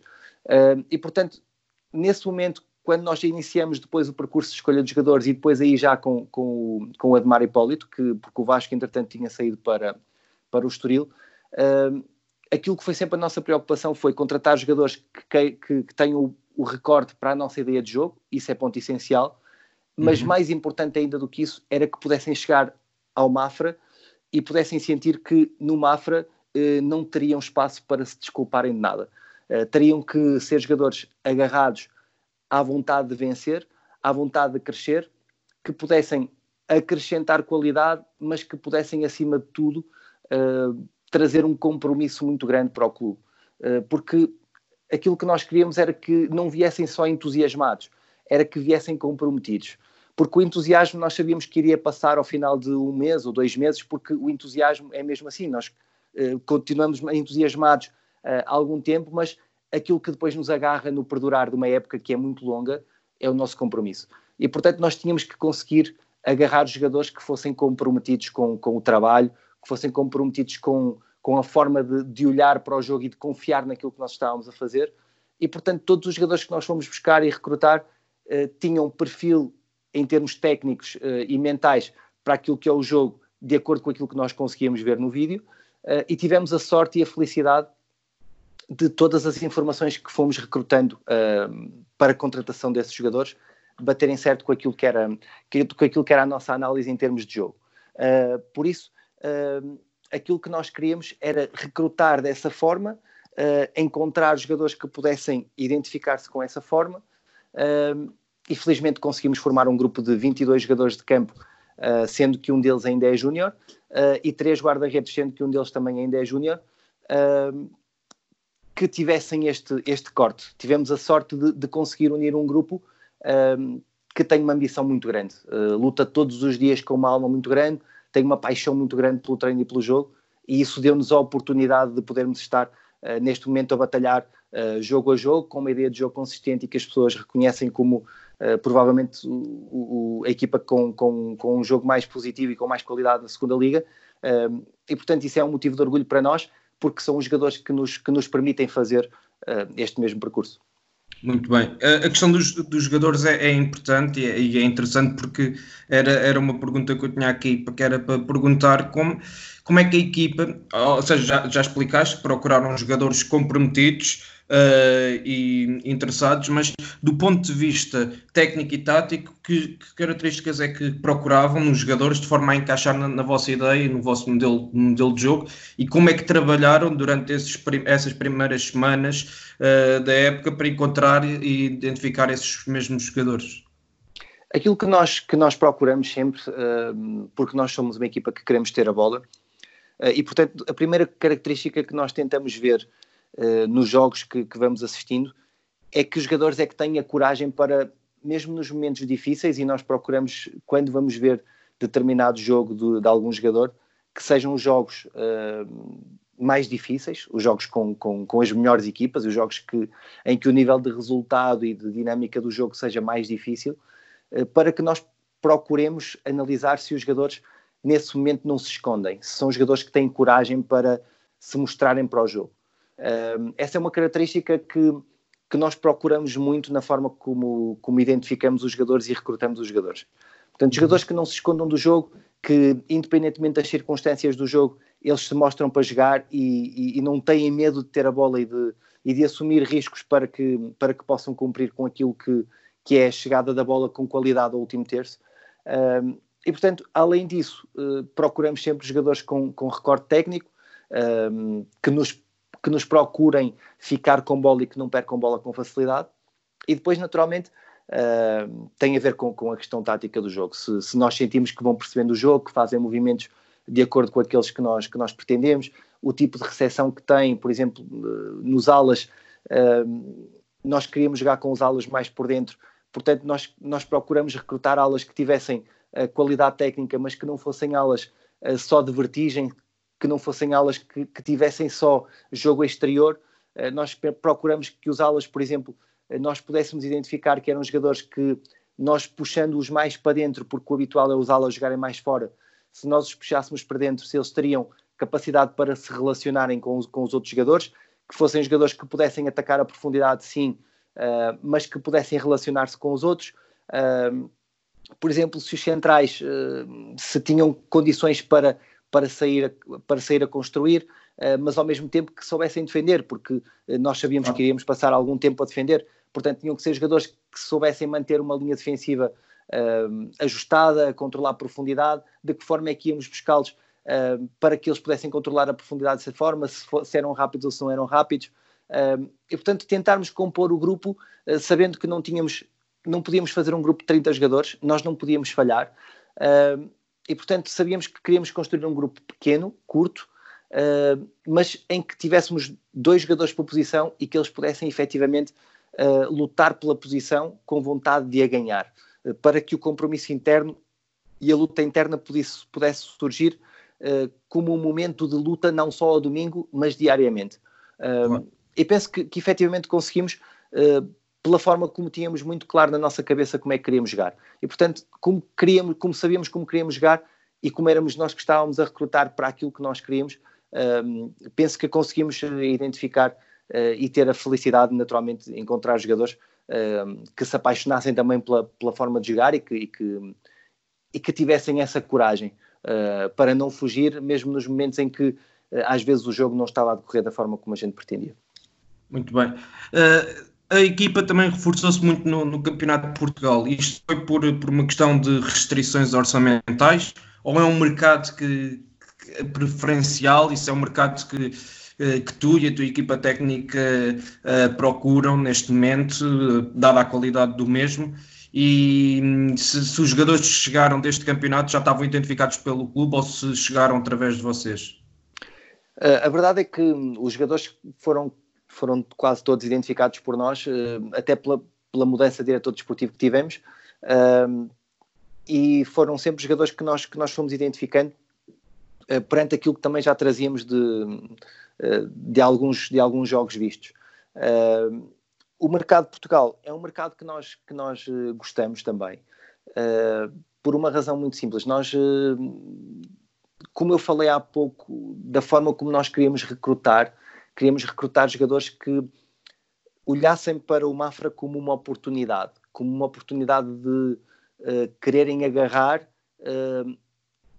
Speaker 3: e, portanto, nesse momento, quando nós iniciamos depois o percurso de escolha de jogadores e depois aí já com, com, com o Admar Hipólito, que, porque o Vasco, entretanto, tinha saído para, para o Estoril, aquilo que foi sempre a nossa preocupação foi contratar jogadores que, que, que tenham o, o recorte para a nossa ideia de jogo, isso é ponto essencial, mas uhum. mais importante ainda do que isso era que pudessem chegar ao Mafra e pudessem sentir que no Mafra eh, não teriam espaço para se desculparem de nada. Eh, teriam que ser jogadores agarrados à vontade de vencer, à vontade de crescer, que pudessem acrescentar qualidade, mas que pudessem, acima de tudo, eh, trazer um compromisso muito grande para o clube, eh, porque aquilo que nós queríamos era que não viessem só entusiasmados, era que viessem comprometidos. Porque o entusiasmo nós sabíamos que iria passar ao final de um mês ou dois meses, porque o entusiasmo é mesmo assim, nós uh, continuamos entusiasmados uh, há algum tempo, mas aquilo que depois nos agarra no perdurar de uma época que é muito longa é o nosso compromisso. E portanto nós tínhamos que conseguir agarrar os jogadores que fossem comprometidos com, com o trabalho, que fossem comprometidos com, com a forma de, de, olhar para o jogo e de confiar naquilo que nós estávamos a fazer. E, portanto, todos os jogadores que nós fomos buscar e recrutar uh, tinham um perfil em termos técnicos uh, e mentais para aquilo que é o jogo, de acordo com aquilo que nós conseguíamos ver no vídeo. Uh, e tivemos a sorte e a felicidade de todas as informações que fomos recrutando para a contratação desses jogadores baterem certo com aquilo que era, com aquilo que era a nossa análise em termos de jogo. por isso, uh, aquilo que nós queríamos era recrutar dessa forma, uh, encontrar jogadores que pudessem identificar-se com essa forma, uh, e felizmente conseguimos formar um grupo de 22 jogadores de campo, uh, sendo que um deles ainda é júnior, e três guarda-redes, sendo que um deles também ainda é júnior, que tivessem este, este corte. Tivemos a sorte de, de conseguir unir um grupo que tem uma ambição muito grande, luta todos os dias com uma alma muito grande, tem uma paixão muito grande pelo treino e pelo jogo, e isso deu-nos a oportunidade de podermos estar uh, neste momento a batalhar uh, jogo a jogo, com uma ideia de jogo consistente e que as pessoas reconhecem como uh, provavelmente o, o, a equipa com, com, com, um jogo mais positivo e com mais qualidade na segunda liga. e portanto, isso é um motivo de orgulho para nós, porque são os jogadores que nos, que nos permitem fazer este mesmo percurso.
Speaker 2: Muito bem. A questão dos, dos jogadores é, é importante e é, e é, interessante porque era, era uma pergunta que eu tinha aqui, que era para perguntar como, como é que a equipa, ou seja, já, já explicaste, procuraram jogadores comprometidos, uh, e interessados, mas do ponto de vista técnico e tático, que, que, características é que procuravam nos jogadores de forma a encaixar na, na vossa ideia e no vosso modelo, modelo de jogo e como é que trabalharam durante esses, essas primeiras semanas uh, da época para encontrar e identificar esses mesmos jogadores?
Speaker 3: Aquilo que nós, que nós procuramos sempre, uh, porque nós somos uma equipa que queremos ter a bola, uh, e portanto a primeira característica que nós tentamos ver uh, nos jogos que, que, vamos assistindo é que os jogadores é que têm a coragem para, mesmo nos momentos difíceis, e nós procuramos, quando vamos ver determinado jogo de, de algum jogador, que sejam os jogos mais difíceis, os jogos com, com, com, as melhores equipas, os jogos que, em que o nível de resultado e de dinâmica do jogo seja mais difícil, eh, para que nós procuremos analisar se os jogadores nesse momento não se escondem, se são jogadores que têm coragem para se mostrarem para o jogo. Essa é uma característica que, que nós procuramos muito na forma como, como identificamos os jogadores e recrutamos os jogadores. Portanto, jogadores que não se escondam do jogo, que independentemente das circunstâncias do jogo, eles se mostram para jogar e, e, e não têm medo de ter a bola e de, e de assumir riscos para que, para que possam cumprir com aquilo que, que é a chegada da bola com qualidade ao último terço. e, portanto, além disso, uh, procuramos sempre jogadores com, com recorde técnico, que, nos, que nos procurem ficar com bola e que não percam bola com facilidade. E depois, naturalmente, uh, tem a ver com, com a questão tática do jogo. Se, se, nós sentimos que vão percebendo o jogo, que fazem movimentos de acordo com aqueles que nós, que nós pretendemos, o tipo de recepção que têm, por exemplo, uh, nos alas, uh, nós queríamos jogar com os alas mais por dentro Portanto, nós, nós procuramos recrutar alas que tivessem uh, qualidade técnica, mas que não fossem alas só de vertigem, que não fossem alas que, que tivessem só jogo exterior. Uh, nós procuramos que os alas, por exemplo, nós pudéssemos identificar que eram jogadores que nós puxando-os mais para dentro, porque o habitual é os alas jogarem mais fora, se nós os puxássemos para dentro, se eles teriam capacidade para se relacionarem com os, com os outros jogadores, que fossem jogadores que pudessem atacar a profundidade, sim, uh, mas que pudessem relacionar-se com os outros. Uh, por exemplo, se os centrais uh, se tinham condições para, para, sair, a, para sair a construir, mas ao mesmo tempo que soubessem defender, porque nós sabíamos que iríamos passar algum tempo a defender, portanto tinham que ser jogadores que soubessem manter uma linha defensiva ajustada, controlar a profundidade, de que forma é que íamos buscá-los para que eles pudessem controlar a profundidade dessa forma, se, for, se eram rápidos ou se não eram rápidos. E portanto tentarmos compor o grupo sabendo que não tínhamos, não podíamos fazer um grupo de 30 jogadores, nós não podíamos falhar. Uh, e portanto sabíamos que queríamos construir um grupo pequeno, curto, uh, mas em que tivéssemos dois jogadores por posição e que eles pudessem efetivamente lutar pela posição com vontade de a ganhar, para que o compromisso interno e a luta interna pudesse, pudesse surgir como um momento de luta não só ao domingo, mas diariamente. Uh, e penso que, que efetivamente conseguimos, uh, pela forma como tínhamos muito claro na nossa cabeça como é que queríamos jogar. E portanto, como, queríamos, como sabíamos como queríamos jogar e como éramos nós que estávamos a recrutar para aquilo que nós queríamos, uh, penso que conseguimos identificar uh, e ter a felicidade, naturalmente, de encontrar jogadores que se apaixonassem também pela, pela forma de jogar e que, e que, e que tivessem essa coragem para não fugir, mesmo nos momentos em que às vezes o jogo não estava a decorrer da forma como a gente pretendia.
Speaker 2: Muito bem. Uh, a equipa também reforçou-se muito no, no, Campeonato de Portugal. Isto foi por, por uma questão de restrições orçamentais ou é um mercado que, que é preferencial? Isso é um mercado que, eh, que tu e a tua equipa técnica uh, procuram neste momento, dada a qualidade do mesmo? E hum, se, se, os jogadores que chegaram deste campeonato já estavam identificados pelo clube ou se chegaram através de vocês?
Speaker 3: a verdade é que os jogadores foram foram quase todos identificados por nós, eh, até pela, pela mudança de diretor desportivo que tivemos, e foram sempre jogadores que nós, que nós fomos identificando eh, perante aquilo que também já trazíamos de, eh, de, alguns, de alguns jogos vistos. O mercado de Portugal é um mercado que nós, que nós gostamos também, por uma razão muito simples. Nós, como eu falei há pouco, da forma como nós queríamos recrutar, queríamos recrutar jogadores que olhassem para o Mafra como uma oportunidade, como uma oportunidade de uh, quererem agarrar uh,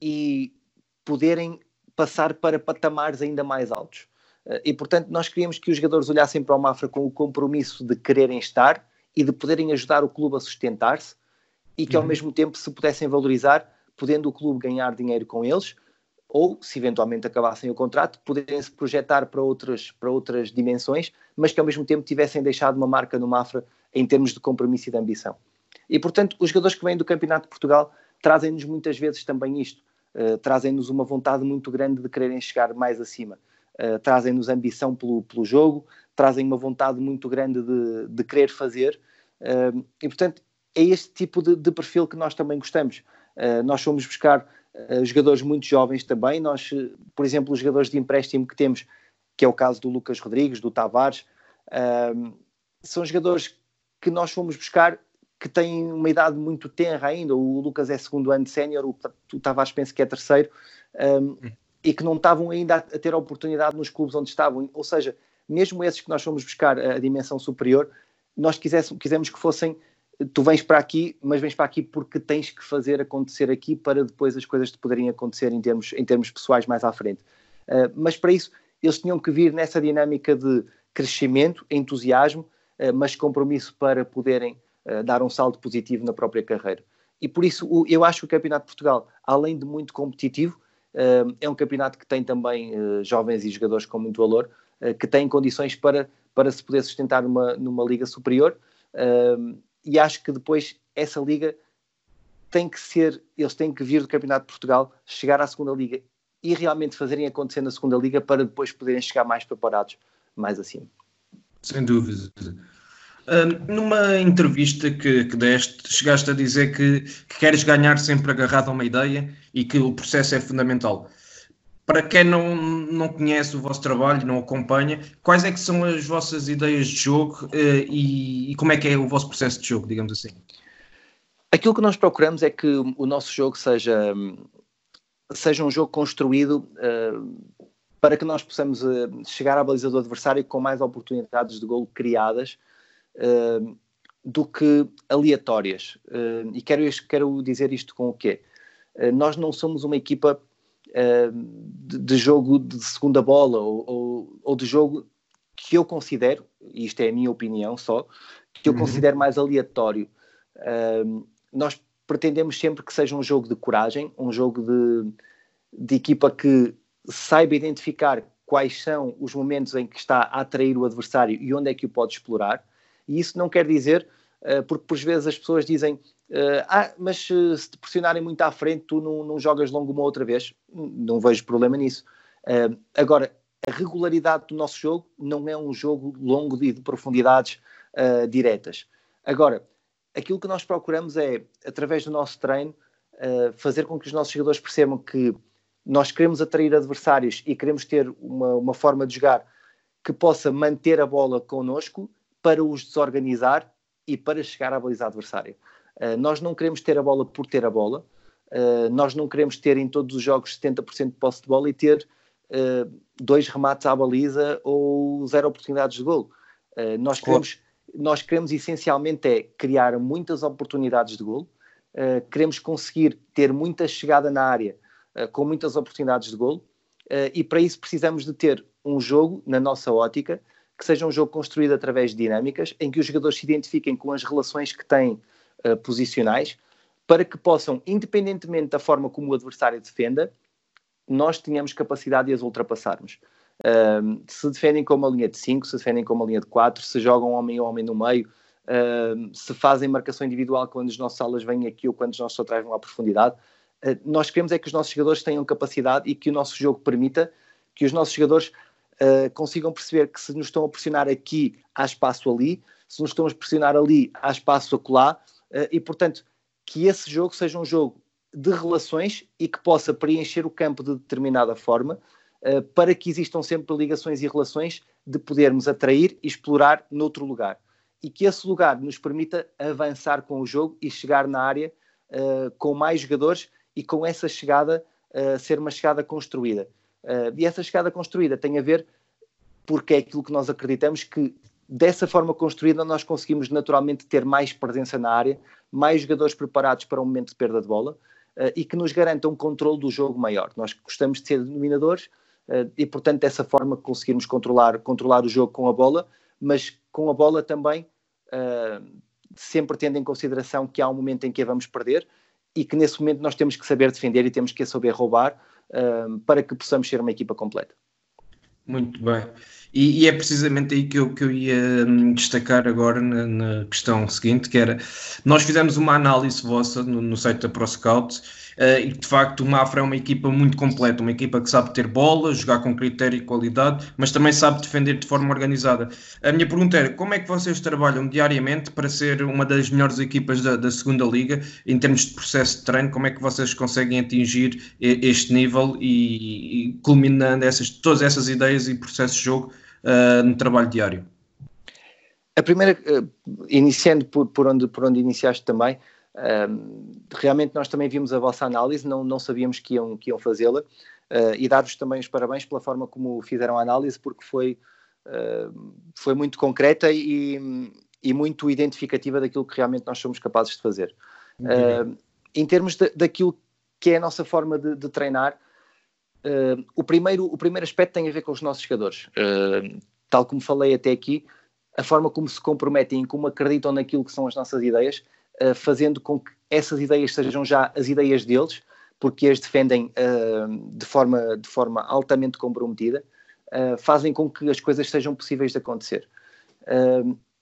Speaker 3: e poderem passar para patamares ainda mais altos. Uh, e, portanto, nós queríamos que os jogadores olhassem para o Mafra com o compromisso de quererem estar e de poderem ajudar o clube a sustentar-se e que, uhum. ao mesmo tempo, se pudessem valorizar, podendo o clube ganhar dinheiro com eles, ou, se eventualmente acabassem o contrato, poderem se projetar para outras, para outras dimensões, mas que ao mesmo tempo tivessem deixado uma marca no Mafra em termos de compromisso e de ambição. E, portanto, os jogadores que vêm do Campeonato de Portugal trazem-nos muitas vezes também isto, uh, trazem-nos uma vontade muito grande de quererem chegar mais acima, uh, trazem-nos ambição pelo, pelo jogo, trazem uma vontade muito grande de, de querer fazer, uh, e, portanto, é este tipo de, de perfil que nós também gostamos. nós fomos buscar uh, jogadores muito jovens também. Nós, uh, por exemplo, os jogadores de empréstimo que temos, que é o caso do Lucas Rodrigues, do Tavares, uh, são jogadores que nós fomos buscar que têm uma idade muito tenra ainda. O Lucas é segundo ano de sénior, o, o Tavares penso que é terceiro, um, e que não estavam ainda a, ter a oportunidade nos clubes onde estavam. Ou seja, mesmo esses que nós fomos buscar a, a dimensão superior, nós quisemos que fossem tu vens para aqui, mas vens para aqui porque tens que fazer acontecer aqui para depois as coisas te poderem acontecer em termos, em termos pessoais mais à frente. Uh, mas para isso, eles tinham que vir nessa dinâmica de crescimento, entusiasmo, uh, mas compromisso para poderem uh, dar um salto positivo na própria carreira. E por isso, o, eu acho que o Campeonato de Portugal, além de muito competitivo, é um campeonato que tem também jovens e jogadores com muito valor, que têm condições para, para se poder sustentar numa, numa liga superior e acho que depois essa liga tem que ser, eles têm que vir do Campeonato de Portugal, chegar à segunda liga e realmente fazerem acontecer na segunda liga para depois poderem chegar mais preparados mais acima.
Speaker 2: Sem dúvida. Uh, numa entrevista que, que, deste, chegaste a dizer que, que, queres ganhar sempre agarrado a uma ideia e que o processo é fundamental. Para quem não, não conhece o vosso trabalho, não acompanha, quais é que são as vossas ideias de jogo uh, e, e, como é que é o vosso processo de jogo, digamos assim?
Speaker 3: Aquilo que nós procuramos é que o nosso jogo seja, seja um jogo construído uh, para que nós possamos uh, chegar à baliza do adversário com mais oportunidades de golo criadas do que aleatórias. e quero, quero dizer isto com o quê? nós não somos uma equipa de, de, jogo de segunda bola ou, ou, ou, de jogo que eu considero, e isto é a minha opinião só, que eu uhum. considero mais aleatório. Uh, nós pretendemos sempre que seja um jogo de coragem, um jogo de, de equipa que saiba identificar quais são os momentos em que está a atrair o adversário e onde é que o pode explorar. E isso não quer dizer, porque por vezes as pessoas dizem Uh, ah, mas uh, se te pressionarem muito à frente, tu não, não, jogas longo uma outra vez. Não vejo problema nisso. Uh, agora, a regularidade do nosso jogo não é um jogo longo e de profundidades uh, diretas. Agora, aquilo que nós procuramos é, através do nosso treino, fazer com que os nossos jogadores percebam que nós queremos atrair adversários e queremos ter uma, uma forma de jogar que possa manter a bola connosco para os desorganizar e para chegar à baliza adversária. Uh, nós não queremos ter a bola por ter a bola, uh, nós não queremos ter em todos os jogos 70% de posse de bola e ter uh, dois remates à baliza ou zero oportunidades de gol. nós, queremos, nós queremos essencialmente é criar muitas oportunidades de gol, queremos conseguir ter muita chegada na área com muitas oportunidades de gol e para isso precisamos de ter um jogo, na nossa ótica, que seja um jogo construído através de dinâmicas, em que os jogadores se identifiquem com as relações que têm uh, posicionais, para que possam, independentemente da forma como o adversário defenda, nós tenhamos capacidade de as ultrapassarmos. Uh, se defendem com uma linha de 5, se defendem com uma linha de 4, se jogam homem a homem no meio, uh, se fazem marcação individual quando os nossos alas vêm aqui ou quando os nossos atrás vão à profundidade, uh, nós queremos é que os nossos jogadores tenham capacidade e que o nosso jogo permita que os nossos jogadores uh, consigam perceber que se nos estão a pressionar aqui, há espaço ali, se nos estão a pressionar ali, há espaço acolá, eh, e, portanto, que esse jogo seja um jogo de relações e que possa preencher o campo de determinada forma eh, para que existam sempre ligações e relações de podermos atrair e explorar noutro lugar. E que esse lugar nos permita avançar com o jogo e chegar na área uh, com mais jogadores e com essa chegada uh, ser uma chegada construída. Uh, e essa chegada construída tem a ver porque é aquilo que nós acreditamos que dessa forma construída, nós conseguimos naturalmente ter mais presença na área, mais jogadores preparados para um momento de perda de bola uh, e que nos garanta um controle do jogo maior. Nós gostamos de ser dominadores, uh, e portanto dessa forma conseguirmos controlar, controlar o jogo com a bola, mas com a bola também sempre tendo em consideração que há um momento em que a vamos perder e que nesse momento nós temos que saber defender e temos que saber roubar para que possamos ser uma equipa completa.
Speaker 2: Muito bem. E, e, é precisamente aí que eu, que eu ia hum, destacar agora na, na, questão seguinte, que era, nós fizemos uma análise vossa no, no site da ProScout Uh, e de facto o Mafra é uma equipa muito completa, uma equipa que sabe ter bola, jogar com critério e qualidade, mas também sabe defender de forma organizada. A minha pergunta era: como é que vocês trabalham diariamente para ser uma das melhores equipas da, da segunda liga em termos de processo de treino? Como é que vocês conseguem atingir este nível e, e culminando essas, todas essas ideias e processos de jogo uh, no trabalho diário?
Speaker 3: A primeira, uh, iniciando por, por, onde, por onde iniciaste também, realmente nós também vimos a vossa análise, não, não sabíamos que iam, que iam fazê-la uh, e dar-vos também os parabéns pela forma como fizeram a análise, porque foi, uh, foi muito concreta e, e, muito identificativa daquilo que realmente nós somos capazes de fazer. Uh, em termos de, daquilo que é a nossa forma de, de treinar, o, primeiro, o primeiro aspecto tem a ver com os nossos jogadores. tal como falei até aqui, a forma como se comprometem e como acreditam naquilo que são as nossas ideias uh, fazendo com que essas ideias sejam já as ideias deles, porque as defendem uh, de, forma, de forma altamente comprometida, uh, fazem com que as coisas sejam possíveis de acontecer.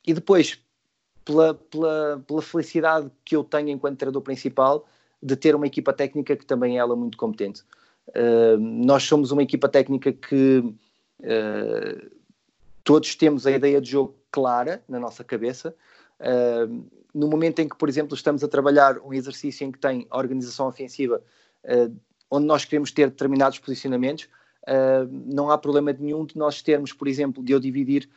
Speaker 3: e depois, pela, pela, pela felicidade que eu tenho enquanto treinador principal, de ter uma equipa técnica que também é ela muito competente. nós somos uma equipa técnica que todos temos a ideia de jogo clara na nossa cabeça, Uh, no momento em que, por exemplo, estamos a trabalhar um exercício em que tem a organização ofensiva, uh, onde nós queremos ter determinados posicionamentos, uh, não há problema nenhum de nós termos, por exemplo, de eu dividir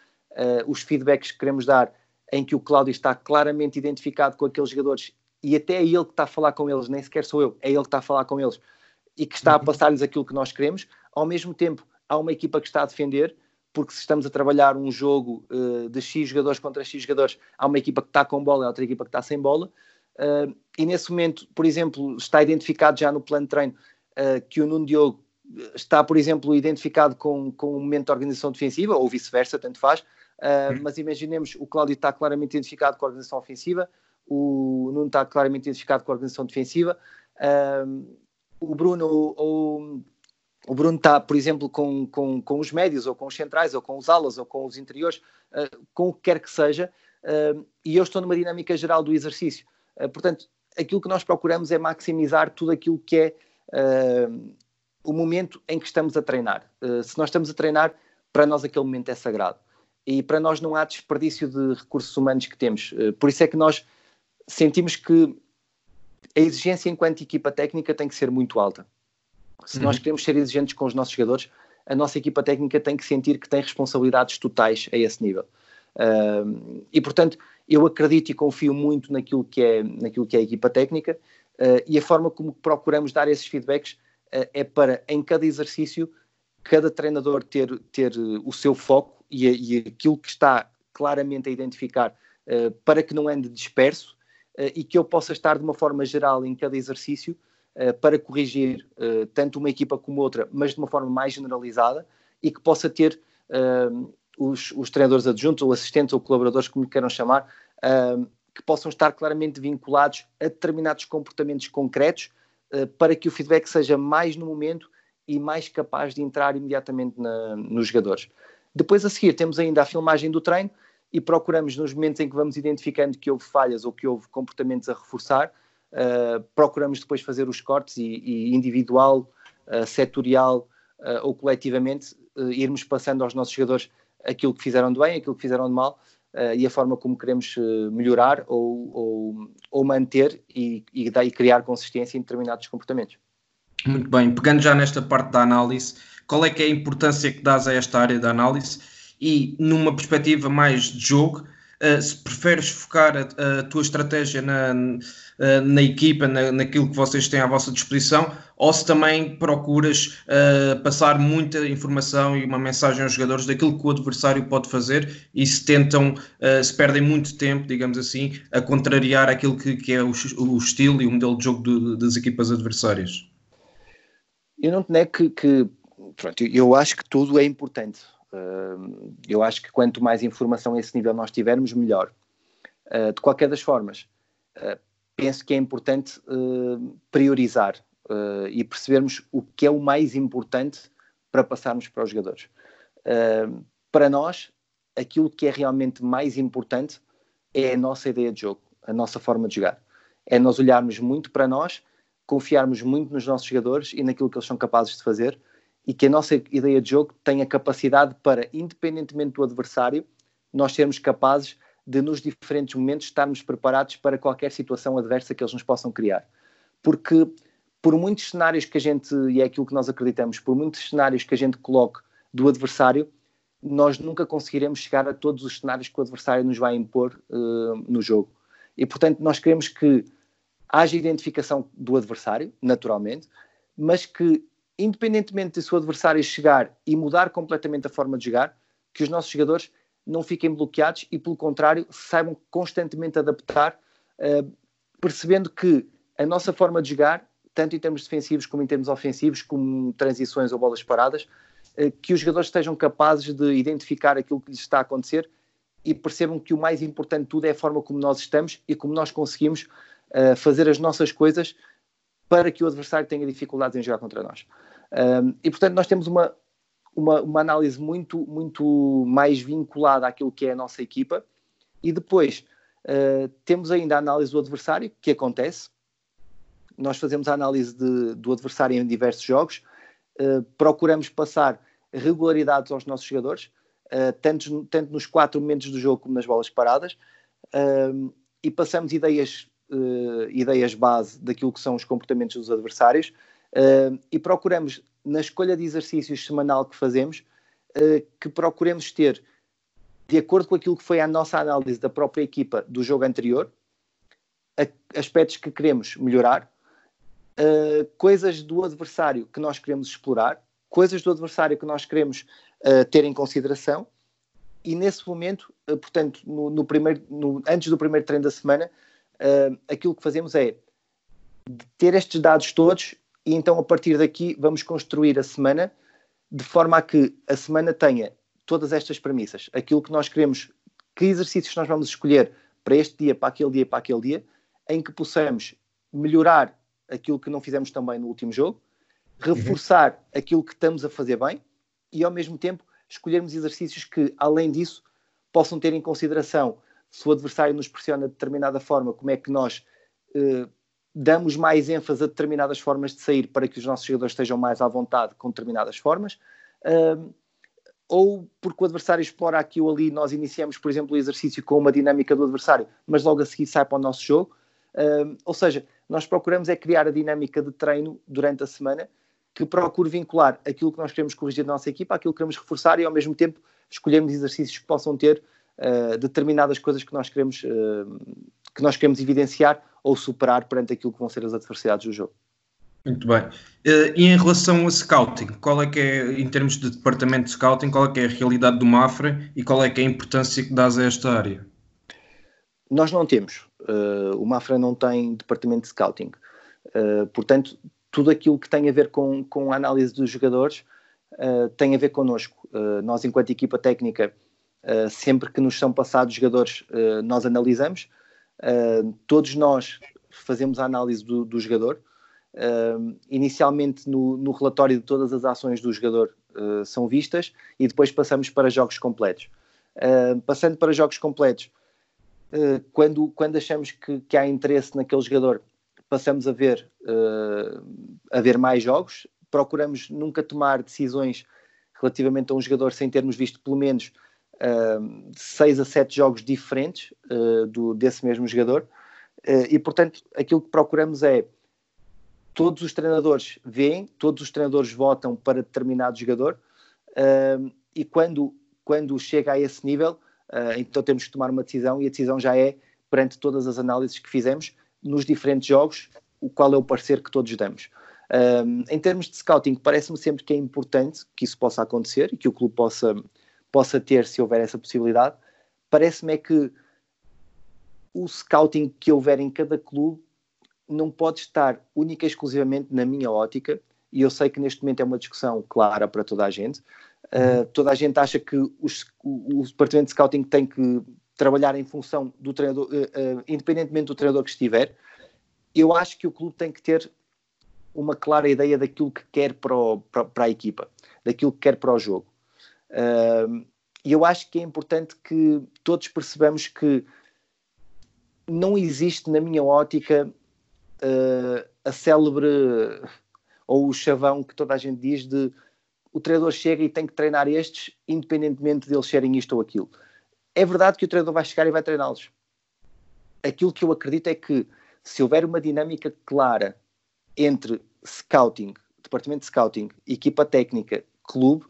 Speaker 3: os feedbacks que queremos dar, em que o Cláudio está claramente identificado com aqueles jogadores e até é ele que está a falar com eles, nem sequer sou eu, é ele que está a falar com eles e que está a uhum. passar-lhes aquilo que nós queremos. Ao mesmo tempo, há uma equipa que está a defender porque se estamos a trabalhar um jogo uh, de X jogadores contra X jogadores, há uma equipa que está com bola e outra equipa que está sem bola, uh, e nesse momento, por exemplo, está identificado já no plano de treino uh, que o Nuno Diogo está, por exemplo, identificado com, com um momento de organização defensiva, ou vice-versa, tanto faz, uhum. mas imaginemos, o Cláudio está claramente identificado com a organização ofensiva, o Nuno está claramente identificado com a organização defensiva, o Bruno ou o Bruno está, por exemplo, com, com, com os médios, ou com os centrais, ou com os alas, ou com os interiores, uh, com o que quer que seja, uh, e eu estou numa dinâmica geral do exercício. Uh, portanto, aquilo que nós procuramos é maximizar tudo aquilo que é o momento em que estamos a treinar. se nós estamos a treinar, para nós aquele momento é sagrado. E para nós não há desperdício de recursos humanos que temos. por isso é que nós sentimos que a exigência enquanto equipa técnica tem que ser muito alta. Se uhum. nós queremos ser exigentes com os nossos jogadores, a nossa equipa técnica tem que sentir que tem responsabilidades totais a esse nível. Uh, e portanto, eu acredito e confio muito naquilo que é, naquilo que é a equipa técnica uh, e a forma como procuramos dar esses feedbacks uh, é para, em cada exercício, cada treinador ter, ter o seu foco e, e aquilo que está claramente a identificar para que não ande disperso e que eu possa estar de uma forma geral em cada exercício para corrigir uh, tanto uma equipa como outra, mas de uma forma mais generalizada e que possa ter uh, os, os, treinadores adjuntos ou assistentes ou colaboradores, como queiram chamar, que possam estar claramente vinculados a determinados comportamentos concretos para que o feedback seja mais no momento e mais capaz de entrar imediatamente na, nos jogadores. Depois a seguir temos ainda a filmagem do treino e procuramos nos momentos em que vamos identificando que houve falhas ou que houve comportamentos a reforçar, uh, procuramos depois fazer os cortes e, e individual, uh, setorial uh, ou coletivamente irmos passando aos nossos jogadores aquilo que fizeram de bem, aquilo que fizeram de mal e a forma como queremos melhorar ou, ou, ou manter e, e, daí criar consistência em determinados comportamentos.
Speaker 2: Muito bem, pegando já nesta parte da análise, qual é que é a importância que dás a esta área da análise e numa perspectiva mais de jogo, se preferes focar a, a tua estratégia na, uh, na equipa, na, naquilo que vocês têm à vossa disposição, ou se também procuras uh, passar muita informação e uma mensagem aos jogadores daquilo que o adversário pode fazer e se tentam, se perdem muito tempo, digamos assim, a contrariar aquilo que, que é o, o, estilo e o modelo de jogo do, das equipas adversárias.
Speaker 3: Eu não te nego que, que pronto, eu acho que tudo é importante. Uh, eu acho que quanto mais informação a esse nível nós tivermos, melhor. Uh, de qualquer das formas, uh, penso que é importante priorizar e percebermos o que é o mais importante para passarmos para os jogadores. para nós, aquilo que é realmente mais importante é a nossa ideia de jogo, a nossa forma de jogar. É nós olharmos muito para nós, confiarmos muito nos nossos jogadores e naquilo que eles são capazes de fazer e que a nossa ideia de jogo tenha capacidade para, independentemente do adversário, nós sermos capazes de, nos diferentes momentos, estarmos preparados para qualquer situação adversa que eles nos possam criar. Porque, por muitos cenários que a gente, e é aquilo que nós acreditamos, por muitos cenários que a gente coloque do adversário, nós nunca conseguiremos chegar a todos os cenários que o adversário nos vai impor uh, no jogo. E, portanto, nós queremos que haja identificação do adversário, naturalmente, mas que independentemente de se o adversário chegar e mudar completamente a forma de jogar, que os nossos jogadores não fiquem bloqueados e, pelo contrário, saibam constantemente adaptar, uh, percebendo que a nossa forma de jogar, tanto em termos defensivos como em termos ofensivos, como transições ou bolas paradas, uh, que os jogadores estejam capazes de identificar aquilo que lhes está a acontecer e percebam que o mais importante de tudo é a forma como nós estamos e como nós conseguimos uh, fazer as nossas coisas para que o adversário tenha dificuldades em jogar contra nós. E portanto, nós temos uma, uma, uma, análise muito, muito mais vinculada àquilo que é a nossa equipa, e depois uh, temos ainda a análise do adversário, que acontece. Nós fazemos a análise de, do adversário em diversos jogos, uh, procuramos passar regularidades aos nossos jogadores, uh, tanto, tanto, nos quatro momentos do jogo como nas bolas paradas, e passamos ideias, ideias base daquilo que são os comportamentos dos adversários. Uh, e procuramos, na escolha de exercícios semanal que fazemos, uh, que procuremos ter, de acordo com aquilo que foi a nossa análise da própria equipa do jogo anterior, aspectos que queremos melhorar, uh, coisas do adversário que nós queremos explorar, coisas do adversário que nós queremos ter em consideração. E nesse momento, portanto, no, no primeiro, no, antes do primeiro treino da semana, aquilo que fazemos é ter estes dados todos e então a partir daqui vamos construir a semana de forma a que a semana tenha todas estas premissas, aquilo que nós queremos, que exercícios nós vamos escolher para este dia, para aquele dia, para aquele dia, em que possamos melhorar aquilo que não fizemos também no último jogo, reforçar uhum. aquilo que estamos a fazer bem e ao mesmo tempo escolhermos exercícios que, além disso, possam ter em consideração se o adversário nos pressiona de determinada forma, como é que nós eh, damos mais ênfase a determinadas formas de sair para que os nossos jogadores estejam mais à vontade com determinadas formas, uh, ou porque o adversário explora aqui ou ali, nós iniciamos, por exemplo, o exercício com uma dinâmica do adversário, mas logo a seguir sai para o nosso jogo. Uh, ou seja, nós procuramos é criar a dinâmica de treino durante a semana que procure vincular aquilo que nós queremos corrigir na nossa equipa, aquilo que queremos reforçar e ao mesmo tempo escolhermos exercícios que possam ter uh, determinadas coisas que nós queremos uh, que nós queremos evidenciar ou superar perante aquilo que vão ser as adversidades do jogo.
Speaker 2: Muito bem. Eh, e em relação a scouting, qual é que é, em termos de departamento de scouting, qual é que é a realidade do Mafra e qual é que é a importância que dás a esta área?
Speaker 3: Nós não temos. Uh, o Mafra não tem departamento de scouting. Uh, portanto, tudo aquilo que tem a ver com, com a análise dos jogadores tem a ver connosco. nós, enquanto equipa técnica, sempre que nos são passados jogadores, nós analisamos Uh, todos nós fazemos a análise do, do jogador. Uh, inicialmente no, no, relatório de todas as ações do jogador uh, são vistas e depois passamos para jogos completos. passando para jogos completos, quando, quando achamos que, que, há interesse naquele jogador, passamos a ver, a ver mais jogos. Procuramos nunca tomar decisões relativamente a um jogador sem termos visto pelo menos seis a sete jogos diferentes uh, do, desse mesmo jogador. Uh, e, portanto, aquilo que procuramos é todos os treinadores veem, todos os treinadores votam para determinado jogador e quando, quando chega a esse nível, uh, então temos que tomar uma decisão e a decisão já é perante todas as análises que fizemos nos diferentes jogos, o qual é o parecer que todos damos. Uh, em termos de scouting, parece-me sempre que é importante que isso possa acontecer e que o clube possa possa ter se houver essa possibilidade. Parece-me é que o scouting que houver em cada clube não pode estar única e exclusivamente na minha ótica e eu sei que neste momento é uma discussão clara para toda a gente. Uh, toda a gente acha que os, o, o, departamento de scouting tem que trabalhar em função do treinador, uh, uh, independentemente do treinador que estiver. Eu acho que o clube tem que ter uma clara ideia daquilo que quer para, o, para, para a equipa, daquilo que quer para o jogo. E eu acho que é importante que todos percebamos que não existe, na minha ótica, a célebre ou o chavão que toda a gente diz de o treinador chega e tem que treinar estes, independentemente de eles serem isto ou aquilo. É verdade que o treinador vai chegar e vai treiná-los. Aquilo que eu acredito é que se houver uma dinâmica clara entre scouting, departamento de scouting, equipa técnica, clube,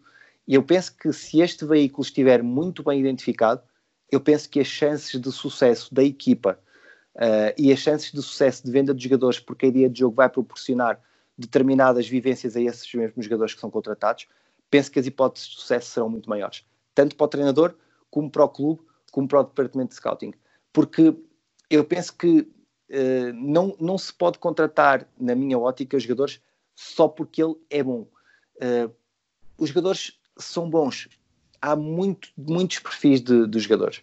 Speaker 3: e eu penso que se este veículo estiver muito bem identificado, eu penso que as chances de sucesso da equipa uh, e as chances de sucesso de venda de jogadores, porque a ideia de jogo vai proporcionar determinadas vivências a esses mesmos jogadores que são contratados, penso que as hipóteses de sucesso serão muito maiores, tanto para o treinador, como para o clube, como para o departamento de scouting. Porque eu penso que uh, não, não se pode contratar, na minha ótica, jogadores só porque ele é bom. Uh, os jogadores são bons. Há muito, muitos perfis de, de jogadores.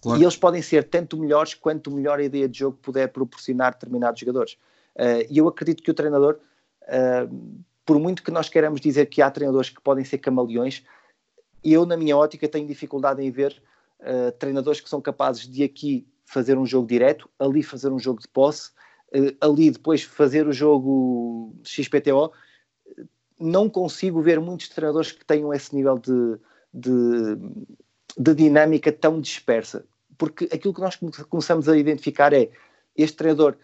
Speaker 3: Claro. E eles podem ser tanto melhores quanto melhor a ideia de jogo puder proporcionar determinados jogadores. Uh, e eu acredito que o treinador Uh, por muito que nós queiramos dizer que há treinadores que podem ser camaleões, eu, na minha ótica, tenho dificuldade em ver uh, treinadores que são capazes de aqui fazer um jogo direto, ali fazer um jogo de posse, ali depois fazer o jogo XPTO. Não consigo ver muitos treinadores que tenham esse nível de, de, de dinâmica tão dispersa. Porque aquilo que nós começamos a identificar é este treinador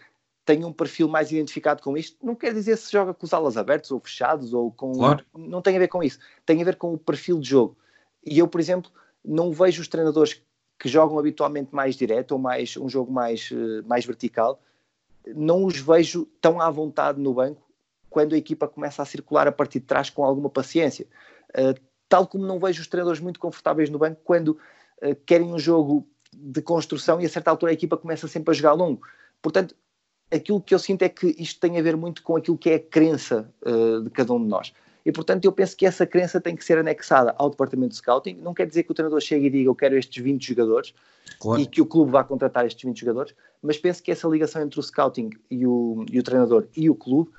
Speaker 3: tem um perfil mais identificado com isto, não quer dizer se joga com os alas abertos ou fechados ou com. Claro. Não tem a ver com isso. Tem a ver com o perfil de jogo. E eu, por exemplo, não vejo os treinadores que jogam habitualmente mais direto ou mais um jogo mais, eh, mais vertical, não os vejo tão à vontade no banco quando a equipa começa a circular a partir de trás com alguma paciência. Uh, tal como não vejo os treinadores muito confortáveis no banco quando uh, querem um jogo de construção e a certa altura a equipa começa sempre a jogar longo. Portanto, aquilo que eu sinto é que isto tem a ver muito com aquilo que é a crença uh, de cada um de nós. E, portanto, eu penso que essa crença tem que ser anexada ao departamento de scouting. Não quer dizer que o treinador chegue e diga eu quero estes 20 jogadores claro. e que o clube vá contratar estes 20 jogadores, mas penso que essa ligação entre o scouting e o, e o treinador e o clube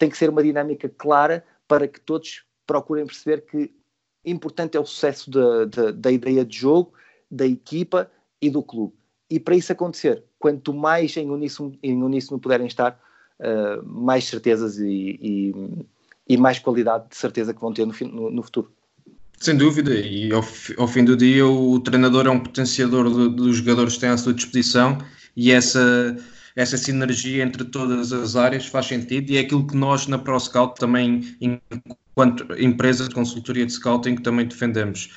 Speaker 3: tem que ser uma dinâmica clara para que todos procurem perceber que importante é o sucesso da, da, da ideia de jogo, da equipa e do clube. E para isso acontecer, quanto mais em uníssono, em uníssono puderem estar, uh, mais certezas e, e, e, mais qualidade de certeza que vão ter no, no, no futuro.
Speaker 2: Sem dúvida, e ao, ao, fim do dia o treinador é um potenciador dos jogadores que têm à sua disposição e essa, essa sinergia entre todas as áreas faz sentido e é aquilo que nós na ProScout também, enquanto empresa de consultoria de scouting, também defendemos.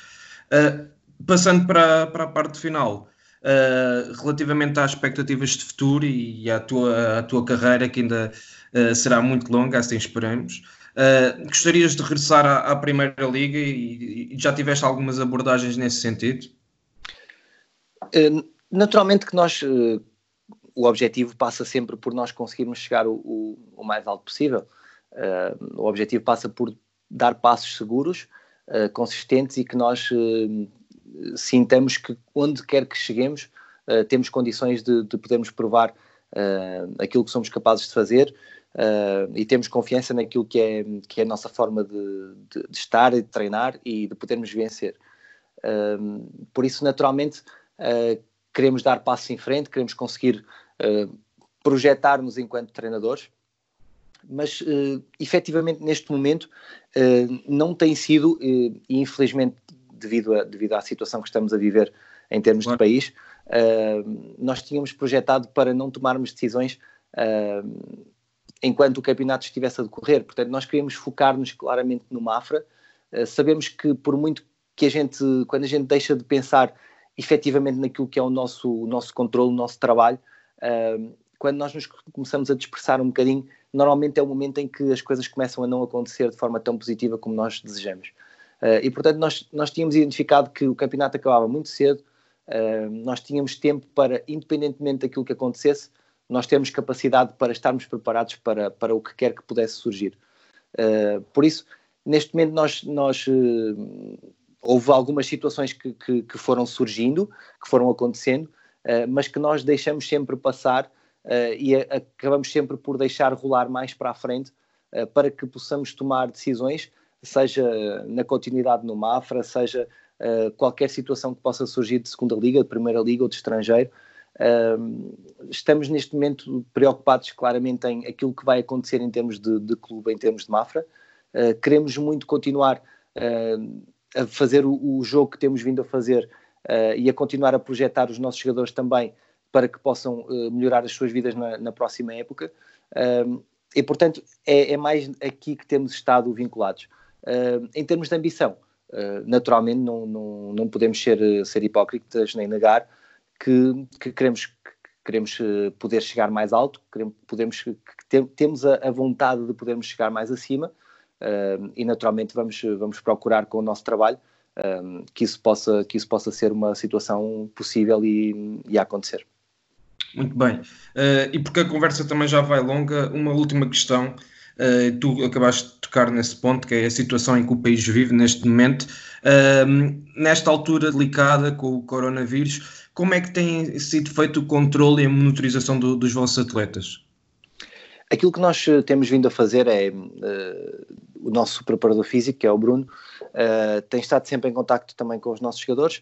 Speaker 2: Uh, passando para, para a parte final, uh, relativamente às expectativas de futuro e à tua, à tua carreira, que ainda uh, será muito longa, assim esperamos. Uh, gostarias de regressar à, à Primeira Liga e, e, já tiveste algumas abordagens nesse sentido?
Speaker 3: naturalmente que nós, o objetivo passa sempre por nós conseguirmos chegar o, o, o mais alto possível. o objetivo passa por dar passos seguros, consistentes e que nós sintamos que onde quer que cheguemos uh, temos condições de, de podermos provar uh, aquilo que somos capazes de fazer uh, e temos confiança naquilo que é, que é a nossa forma de, de, de estar e de treinar e de podermos vencer. por isso, naturalmente, queremos dar passos em frente, queremos conseguir projetar-nos enquanto treinadores, mas uh, efetivamente neste momento uh, não tem sido, e infelizmente devido, a, devido à situação que estamos a viver em termos claro. de país, nós tínhamos projetado para não tomarmos decisões enquanto o campeonato estivesse a decorrer. Portanto, nós queríamos focar-nos claramente no Mafra. Sabemos que por muito que a gente, quando a gente deixa de pensar efetivamente naquilo que é o nosso, o nosso controle, o nosso trabalho, quando nós nos começamos a dispersar um bocadinho, normalmente é o momento em que as coisas começam a não acontecer de forma tão positiva como nós desejamos. Uh, e portanto nós, nós tínhamos identificado que o campeonato acabava muito cedo, uh, nós tínhamos tempo para, independentemente daquilo que acontecesse, nós temos capacidade para estarmos preparados para, para o que quer que pudesse surgir. Uh, por isso, neste momento, nós, nós uh, houve algumas situações que, que, que, foram surgindo, que foram acontecendo, mas que nós deixamos sempre passar e a, acabamos sempre por deixar rolar mais para a frente para que possamos tomar decisões, seja na continuidade no Mafra, seja qualquer situação que possa surgir de segunda liga, de primeira liga ou de estrangeiro. Estamos neste momento preocupados claramente em aquilo que vai acontecer em termos de, de clube, em termos de Mafra. Queremos muito continuar a fazer o, o, jogo que temos vindo a fazer ah, e a continuar a projetar os nossos jogadores também para que possam melhorar as suas vidas na, na próxima época. e, portanto, é, é, mais aqui que temos estado vinculados. em termos de ambição, naturalmente não, não, não podemos ser, ser hipócritas nem negar que, que queremos, que queremos eh, poder chegar mais alto, queremos, podemos, temos a, a, vontade de podermos chegar mais acima uh, e naturalmente vamos, vamos procurar com o nosso trabalho uh, que, isso possa, que isso possa ser uma situação possível e, e a acontecer.
Speaker 2: Muito bem. Uh, e porque a conversa também já vai longa, uma última questão. Uh, tu acabaste de tocar nesse ponto, que é a situação em que o país vive neste momento. Uh, nesta altura delicada com o coronavírus, como é que tem sido feito o controle e a monitorização do, dos vossos atletas?
Speaker 3: Aquilo que nós eh, temos vindo a fazer é uh, o nosso preparador físico, que é o Bruno, uh, tem estado sempre em contacto também com os nossos jogadores.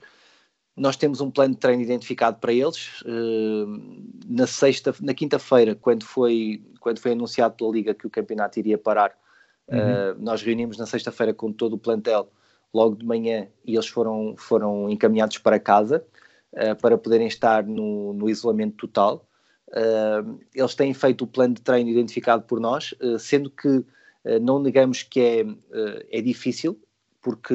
Speaker 3: Nós temos um plano de treino identificado para eles. Uh, na sexta, na quinta-feira, quando foi quando foi anunciado pela liga que o campeonato iria parar, uhum. nós reunimos na sexta-feira com todo o plantel logo de manhã e eles foram foram encaminhados para casa. Eh, para poderem estar no, no isolamento total. Uh, eles têm feito o plano de treino identificado por nós, uh, sendo que não negamos que é, é difícil, porque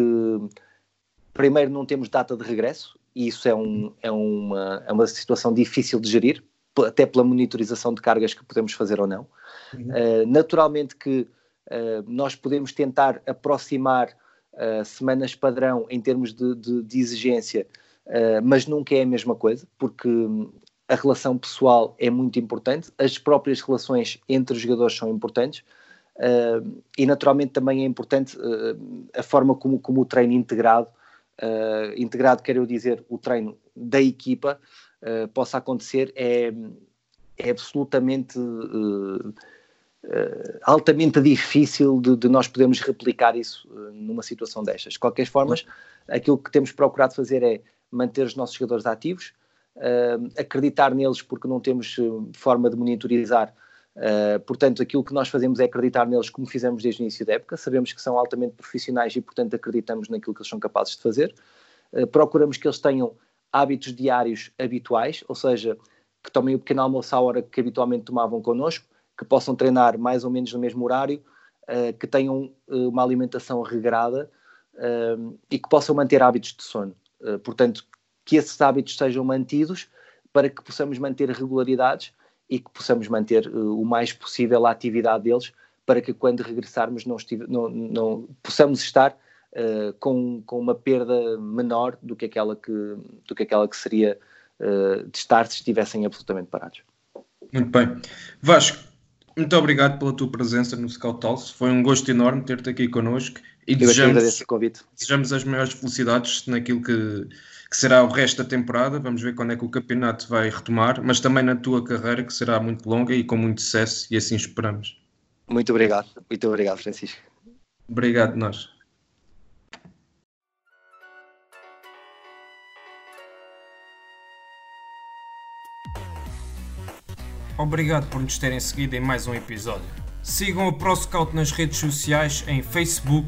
Speaker 3: primeiro não temos data de regresso, e isso é, um, é, uma, é uma situação difícil de gerir, até pela monitorização de cargas que podemos fazer ou não. Uhum. naturalmente que nós podemos tentar aproximar semanas padrão em termos de, de, de exigência uh, mas nunca é a mesma coisa, porque a relação pessoal é muito importante, as próprias relações entre os jogadores são importantes uh, e naturalmente também é importante uh, a forma como, como o treino integrado, integrado quero dizer o treino da equipa, possa acontecer é, é absolutamente Uh, altamente difícil de, de, nós podermos replicar isso uh, numa situação destas. De qualquer forma, aquilo que temos procurado fazer é manter os nossos jogadores ativos, uh, acreditar neles porque não temos forma de monitorizar. Uh, portanto, aquilo que nós fazemos é acreditar neles como fizemos desde o início da época. Sabemos que são altamente profissionais e, portanto, acreditamos naquilo que eles são capazes de fazer. Uh, procuramos que eles tenham hábitos diários habituais, ou seja, que tomem o pequeno almoço à hora que habitualmente tomavam connosco, que possam treinar mais ou menos no mesmo horário, uh, que tenham uma alimentação regrada e que possam manter hábitos de sono. Portanto, que esses hábitos sejam mantidos para que possamos manter regularidades e que possamos manter uh, o mais possível a atividade deles para que quando regressarmos não, estive, não, não possamos estar uh, com, com uma perda menor do que aquela que, do que, aquela que seria uh, de estar se estivessem absolutamente parados.
Speaker 2: Muito bem. Vasco, muito obrigado pela tua presença no Scout Talks. Foi um gosto enorme ter-te aqui connosco
Speaker 3: e Eu desejamos, convite.
Speaker 2: desejamos as maiores felicidades naquilo que, que será o resto da temporada. Vamos ver quando é que o campeonato vai retomar, mas também na tua carreira, que será muito longa e com muito sucesso, e assim esperamos.
Speaker 3: Muito obrigado. Muito obrigado, Francisco.
Speaker 2: Obrigado, nós. Obrigado por nos terem seguido em mais um episódio. Sigam o ProScout nas redes sociais em Facebook,